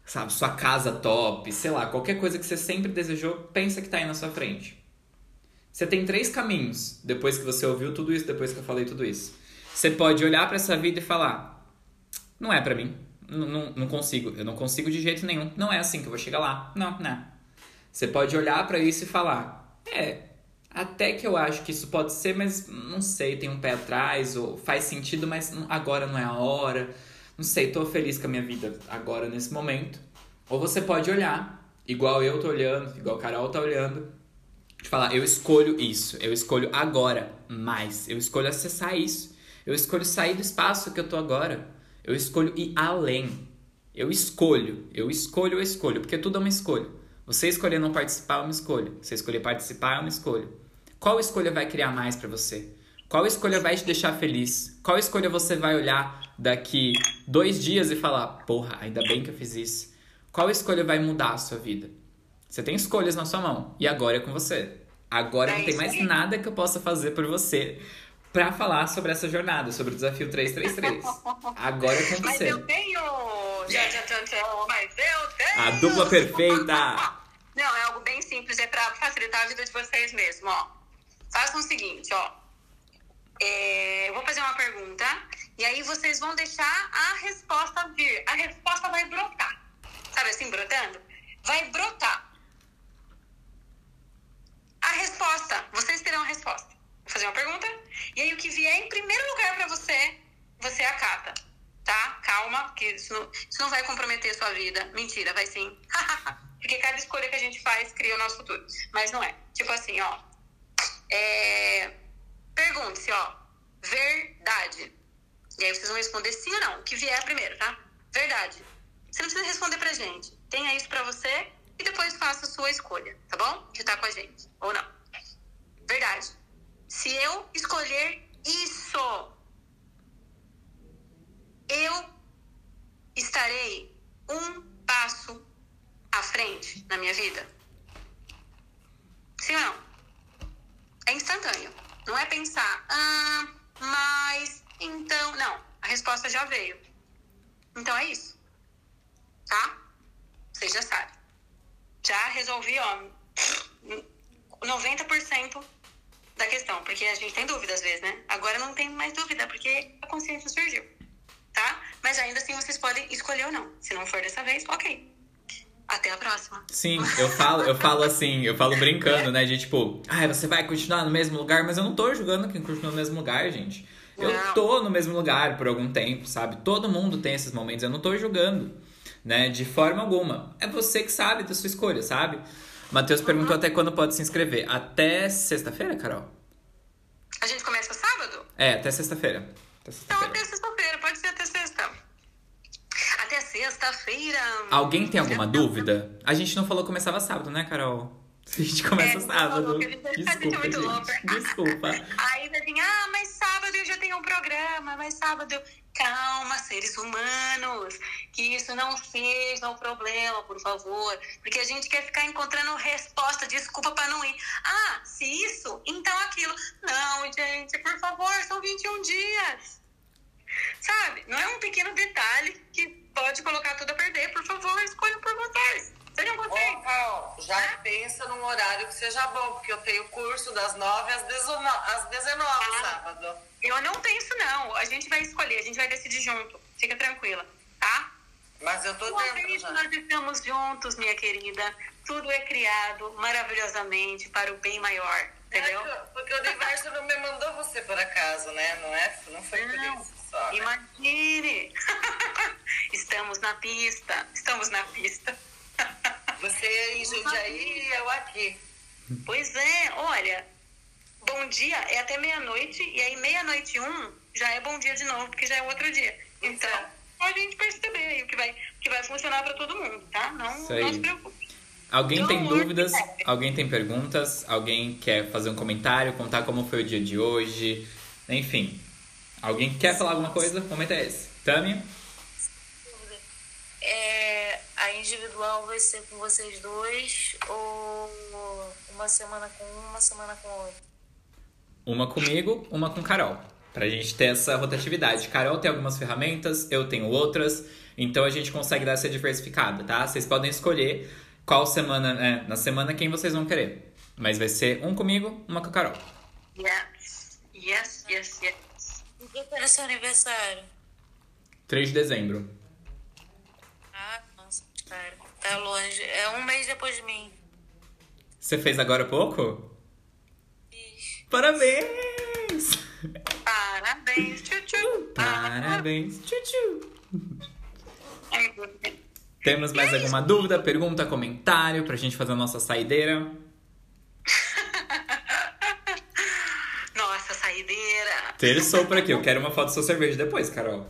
Sabe, sua casa top, sei lá, qualquer coisa que você sempre desejou, pensa que tá aí na sua frente. Você tem três caminhos depois que você ouviu tudo isso, depois que eu falei tudo isso. Você pode olhar para essa vida e falar: não é para mim, não, não, não consigo, eu não consigo de jeito nenhum, não é assim que eu vou chegar lá, não, não. Você pode olhar para isso e falar: é, até que eu acho que isso pode ser, mas não sei, tem um pé atrás, ou faz sentido, mas agora não é a hora. Não sei, tô feliz com a minha vida agora nesse momento. Ou você pode olhar, igual eu tô olhando, igual a Carol tá olhando, de falar, eu escolho isso, eu escolho agora mais, eu escolho acessar isso, eu escolho sair do espaço que eu tô agora, eu escolho ir além. Eu escolho, eu escolho, eu escolho, porque tudo é uma escolha. Você escolher não participar é uma escolha, você escolher participar é uma escolha. Qual escolha vai criar mais para você? Qual escolha vai te deixar feliz? Qual escolha você vai olhar daqui dois dias e falar, porra, ainda bem que eu fiz isso? Qual escolha vai mudar a sua vida? Você tem escolhas na sua mão e agora é com você. Agora É não tem mais aí. nada que eu possa fazer por você pra falar sobre essa jornada, sobre o desafio 333. Agora é com Mas você. eu tenho. Mas eu tenho. A dupla perfeita. Não, é algo bem simples, é pra facilitar a vida de vocês mesmo, ó. Façam o seguinte, ó. É, eu vou fazer uma pergunta e aí vocês vão deixar a resposta vir. A resposta vai brotar. Sabe assim, brotando? Vai brotar. A resposta, vocês terão a resposta. Vou fazer uma pergunta e aí o que vier em primeiro lugar pra você, você acata. Tá? Calma, que isso não, isso não vai comprometer a sua vida. Mentira, vai sim. Porque cada escolha que a gente faz cria o nosso futuro. Mas não é. Tipo assim, ó. É... Pergunte-se, ó. Verdade. E aí vocês vão responder sim ou não. O que vier primeiro, tá? Verdade. Você não precisa responder pra gente. Tenha isso pra você e depois faça a sua escolha, tá bom? De estar com a gente. Ou não. Verdade. Se eu escolher isso, eu estarei um passo à frente na minha vida? Sim ou não? É instantâneo. Não é pensar, ah, mas, então. Não, a resposta já veio. Então é isso. Tá? Vocês já sabem. Já resolvi, ó, 90% da questão, porque a gente tem dúvida às vezes, né? Agora não tem mais dúvida, porque a consciência surgiu, tá? Mas ainda assim vocês podem escolher ou não. Se não for dessa vez, ok. Até a próxima. Sim, eu falo, eu falo assim, eu falo brincando, né? De tipo, ai, você vai continuar no mesmo lugar, mas eu não tô julgando quem continua no mesmo lugar, gente. Eu Não. tô no mesmo lugar por algum tempo, sabe? Todo mundo tem esses momentos, eu não tô julgando, né? De forma alguma. É você que sabe da sua escolha, sabe? Matheus perguntou até quando pode se inscrever. Até sexta-feira, Carol? A gente começa sábado? É, até sexta-feira. Até Então até sexta-feira, pode ser até sexta. Até sexta-feira. Alguém tem alguma dúvida? A gente não falou que começava sábado, né, Carol? A gente começa É, sábado. gente- é Desculpa, muito gente. Desculpa. Aí vai assim, ah, mas sábado eu já tenho um programa, mas sábado. Calma, seres humanos, que isso não seja um problema, por favor. Porque a gente quer ficar encontrando resposta, desculpa pra não ir. Ah, se isso, então aquilo. Não, gente, por favor, são 21 dias. Sabe? Não é um pequeno detalhe que pode colocar tudo a perder. Por favor, escolham por vocês. Sejam vocês. Ô, Carol, já pensa num horário que seja bom, porque eu tenho curso das 9 às 19, às 19 Ah. sábado. Eu não penso, não. A gente vai escolher, a gente vai decidir junto. Fica tranquila, tá? Mas eu tô Uma dentro vez já. nós estamos juntos, minha querida, tudo é criado maravilhosamente para o bem maior, entendeu? É, porque o universo não me mandou você por acaso, né? Não, é, não foi por Não. isso só. né? Imagine! estamos na pista, estamos na pista. Você em Jundiaí e eu aqui. Pois é, olha, bom dia é até meia-noite, e aí meia-noite um já é bom dia de novo, porque já é outro dia. Então, É. a gente perceber aí o que vai, o que vai funcionar para todo mundo, tá? Não, não se preocupe. Alguém Don't tem dúvidas? Alguém tem perguntas? Alguém quer fazer um comentário, contar como foi o dia de hoje? Enfim. Alguém quer falar alguma coisa? O momento é esse. Tami? É, a individual vai ser com vocês dois ou uma semana com um, uma semana com outro? Uma comigo, uma com Carol. Pra gente ter essa rotatividade. Carol tem algumas ferramentas, eu tenho outras. Então a gente consegue dar essa diversificada, tá? Vocês podem escolher qual semana, né? Na semana quem vocês vão querer. Mas vai ser um comigo, uma com a Carol. Yes, yes, yes, yes. O que é seu aniversário? 3 de dezembro. Ah, nossa, cara. Tá longe. É um mês depois de mim. Você fez agora há pouco? Fiz. Parabéns! Parabéns, tchutchu. Parabéns! Tchutchu! Ai, Temos mais alguma dúvida, pergunta, comentário pra gente fazer a nossa saideira? Terçou por aqui. Eu quero uma foto da sua cerveja depois, Carol.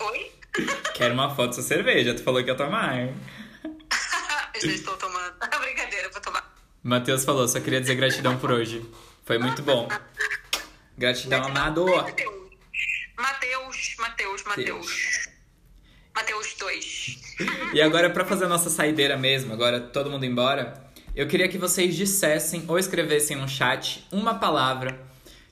Oi? Quero uma foto da sua cerveja. Tu falou que ia tomar. Eu já estou tomando. Brincadeira, vou tomar. Matheus falou, só queria dizer gratidão por hoje. Foi muito bom. Gratidão, amado. Mateus, Mateus, Mateus. Mateus 2. E agora, pra fazer a nossa saideira mesmo, agora todo mundo embora, eu queria que vocês dissessem ou escrevessem no chat uma palavra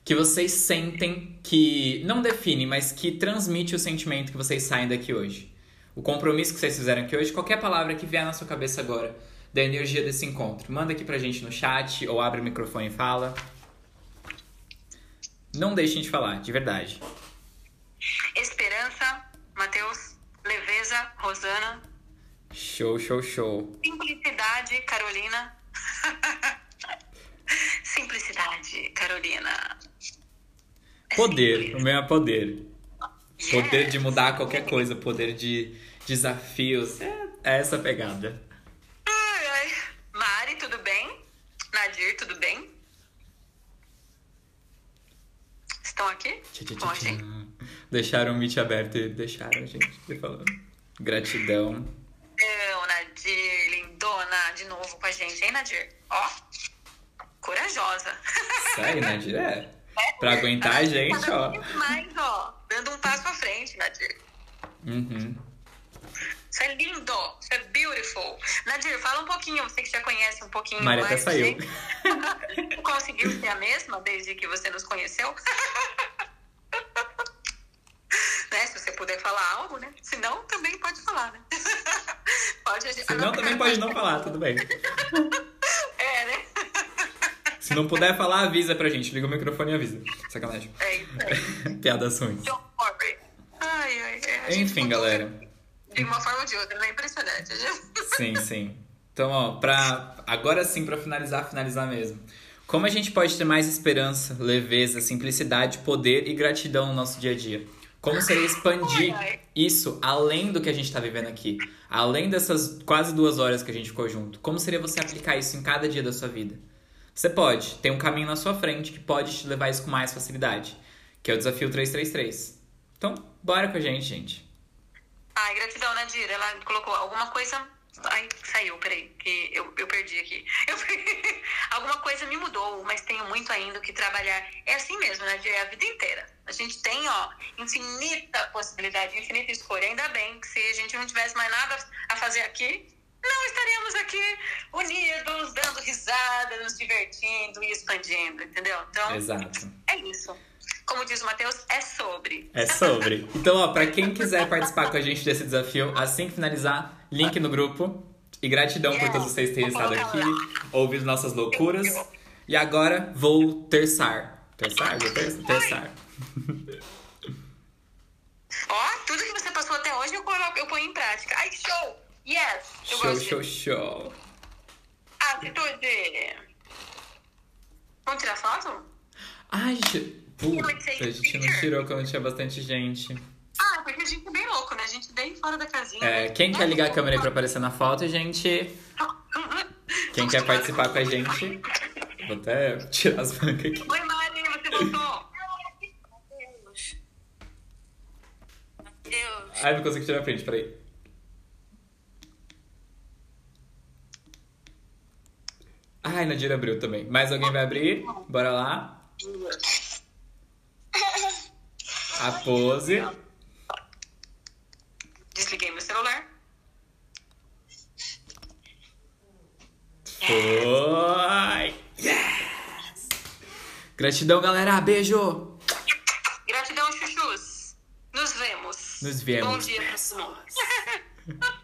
que vocês sentem que não define, mas que transmite o sentimento que vocês saem daqui hoje. O compromisso que vocês fizeram aqui hoje, qualquer palavra que vier na sua cabeça agora, da energia desse encontro. Manda aqui pra gente no chat ou abre o microfone e fala. Não deixem de falar, de verdade. Esperança, Mateus. Leveza, Rosana. Show, show, show. Simplicidade, Carolina. Simplicidade, Carolina. É Poder, simples. o meu é poder. Poder Yes. de mudar qualquer coisa, poder de desafios. É, é essa pegada. Ai, ai. Mari, tudo bem? Nadir, tudo bem? Estão aqui? Tchá, tchá, Com a tchá, gente? tchá. Deixaram o meet aberto e deixaram a gente falando. Gratidão. Novo com a gente, hein, Nadir? Ó, corajosa. Sério, Nadir? É. Pra aguentar a gente, Cada ó. mais, ó, dando um passo à frente, Nadir. Uhum. Isso é lindo, isso é beautiful. Nadir, fala um pouquinho, você que já conhece um pouquinho Mari até mais. saiu. gente. Conseguiu ser a mesma desde que você nos conheceu? né? Se você puder falar algo, né? Se não, também pode falar, né? pode Se não, também pode não falar, tudo bem. É, né? Se não puder falar, avisa pra gente. Liga o microfone e avisa. Sacanagem. É isso aí. Piadas ruins. Don't worry. Ai, ai, ai. A gente Enfim, galera. De uma forma ou de outra, né? Impressionante. Sim, sim. Então, ó, pra. Agora sim, pra finalizar, finalizar mesmo. Como a gente pode ter mais esperança, leveza, simplicidade, poder e gratidão no nosso dia a dia? Como seria expandir isso além do que a gente tá vivendo aqui? Além dessas quase duas horas que a gente ficou junto? Como seria você aplicar isso em cada dia da sua vida? Você pode, tem um caminho na sua frente que pode te levar isso com mais facilidade, que é o desafio 333. Então, bora com a gente, gente. Ai, gratidão, Nadir. Ela colocou alguma coisa. Ai, saiu, peraí, que eu, eu perdi aqui. Eu. Alguma coisa me mudou, mas tenho muito ainda o que trabalhar. É assim mesmo, Nadir, é a vida inteira. A gente tem, ó, infinita possibilidade, infinita escolha. Ainda bem que se a gente não tivesse mais nada a fazer aqui, não estaríamos aqui unidos, dando risada, nos divertindo e expandindo, entendeu? Então, Exato. é isso. Como diz o Matheus, é sobre. É sobre. Então, ó, pra quem quiser participar com a gente desse desafio, assim que finalizar, link no grupo. E gratidão por todos vocês terem estado aqui, ouvindo nossas loucuras. E agora vou terçar. Terçar? Vou ter- terçar. Ó, tudo que você passou até hoje eu, coloco, eu ponho em prática. Ai, show! Yes! Eu Show, gosto show, show. Atitude! Vamos tirar foto? Ai, gente. Puta, a gente não tirou quando tinha bastante gente. Ah, porque a gente é bem louco, né? A gente bem fora da casinha. É, quem quer ligar a câmera aí pra aparecer na foto, gente? Quem quer participar com a gente? Vou até tirar as bancas aqui. Oi, Mari, você voltou? Mateus. Mateus. Ai, não consigo tirar a frente, peraí. Ai, Nadir abriu também. Mais alguém vai abrir? Bora lá. A pose. Desliguei meu celular. Foi! Yes! Gratidão, galera. Beijo! Gratidão, chuchus. Nos vemos. Nos vemos. Bom dia todos.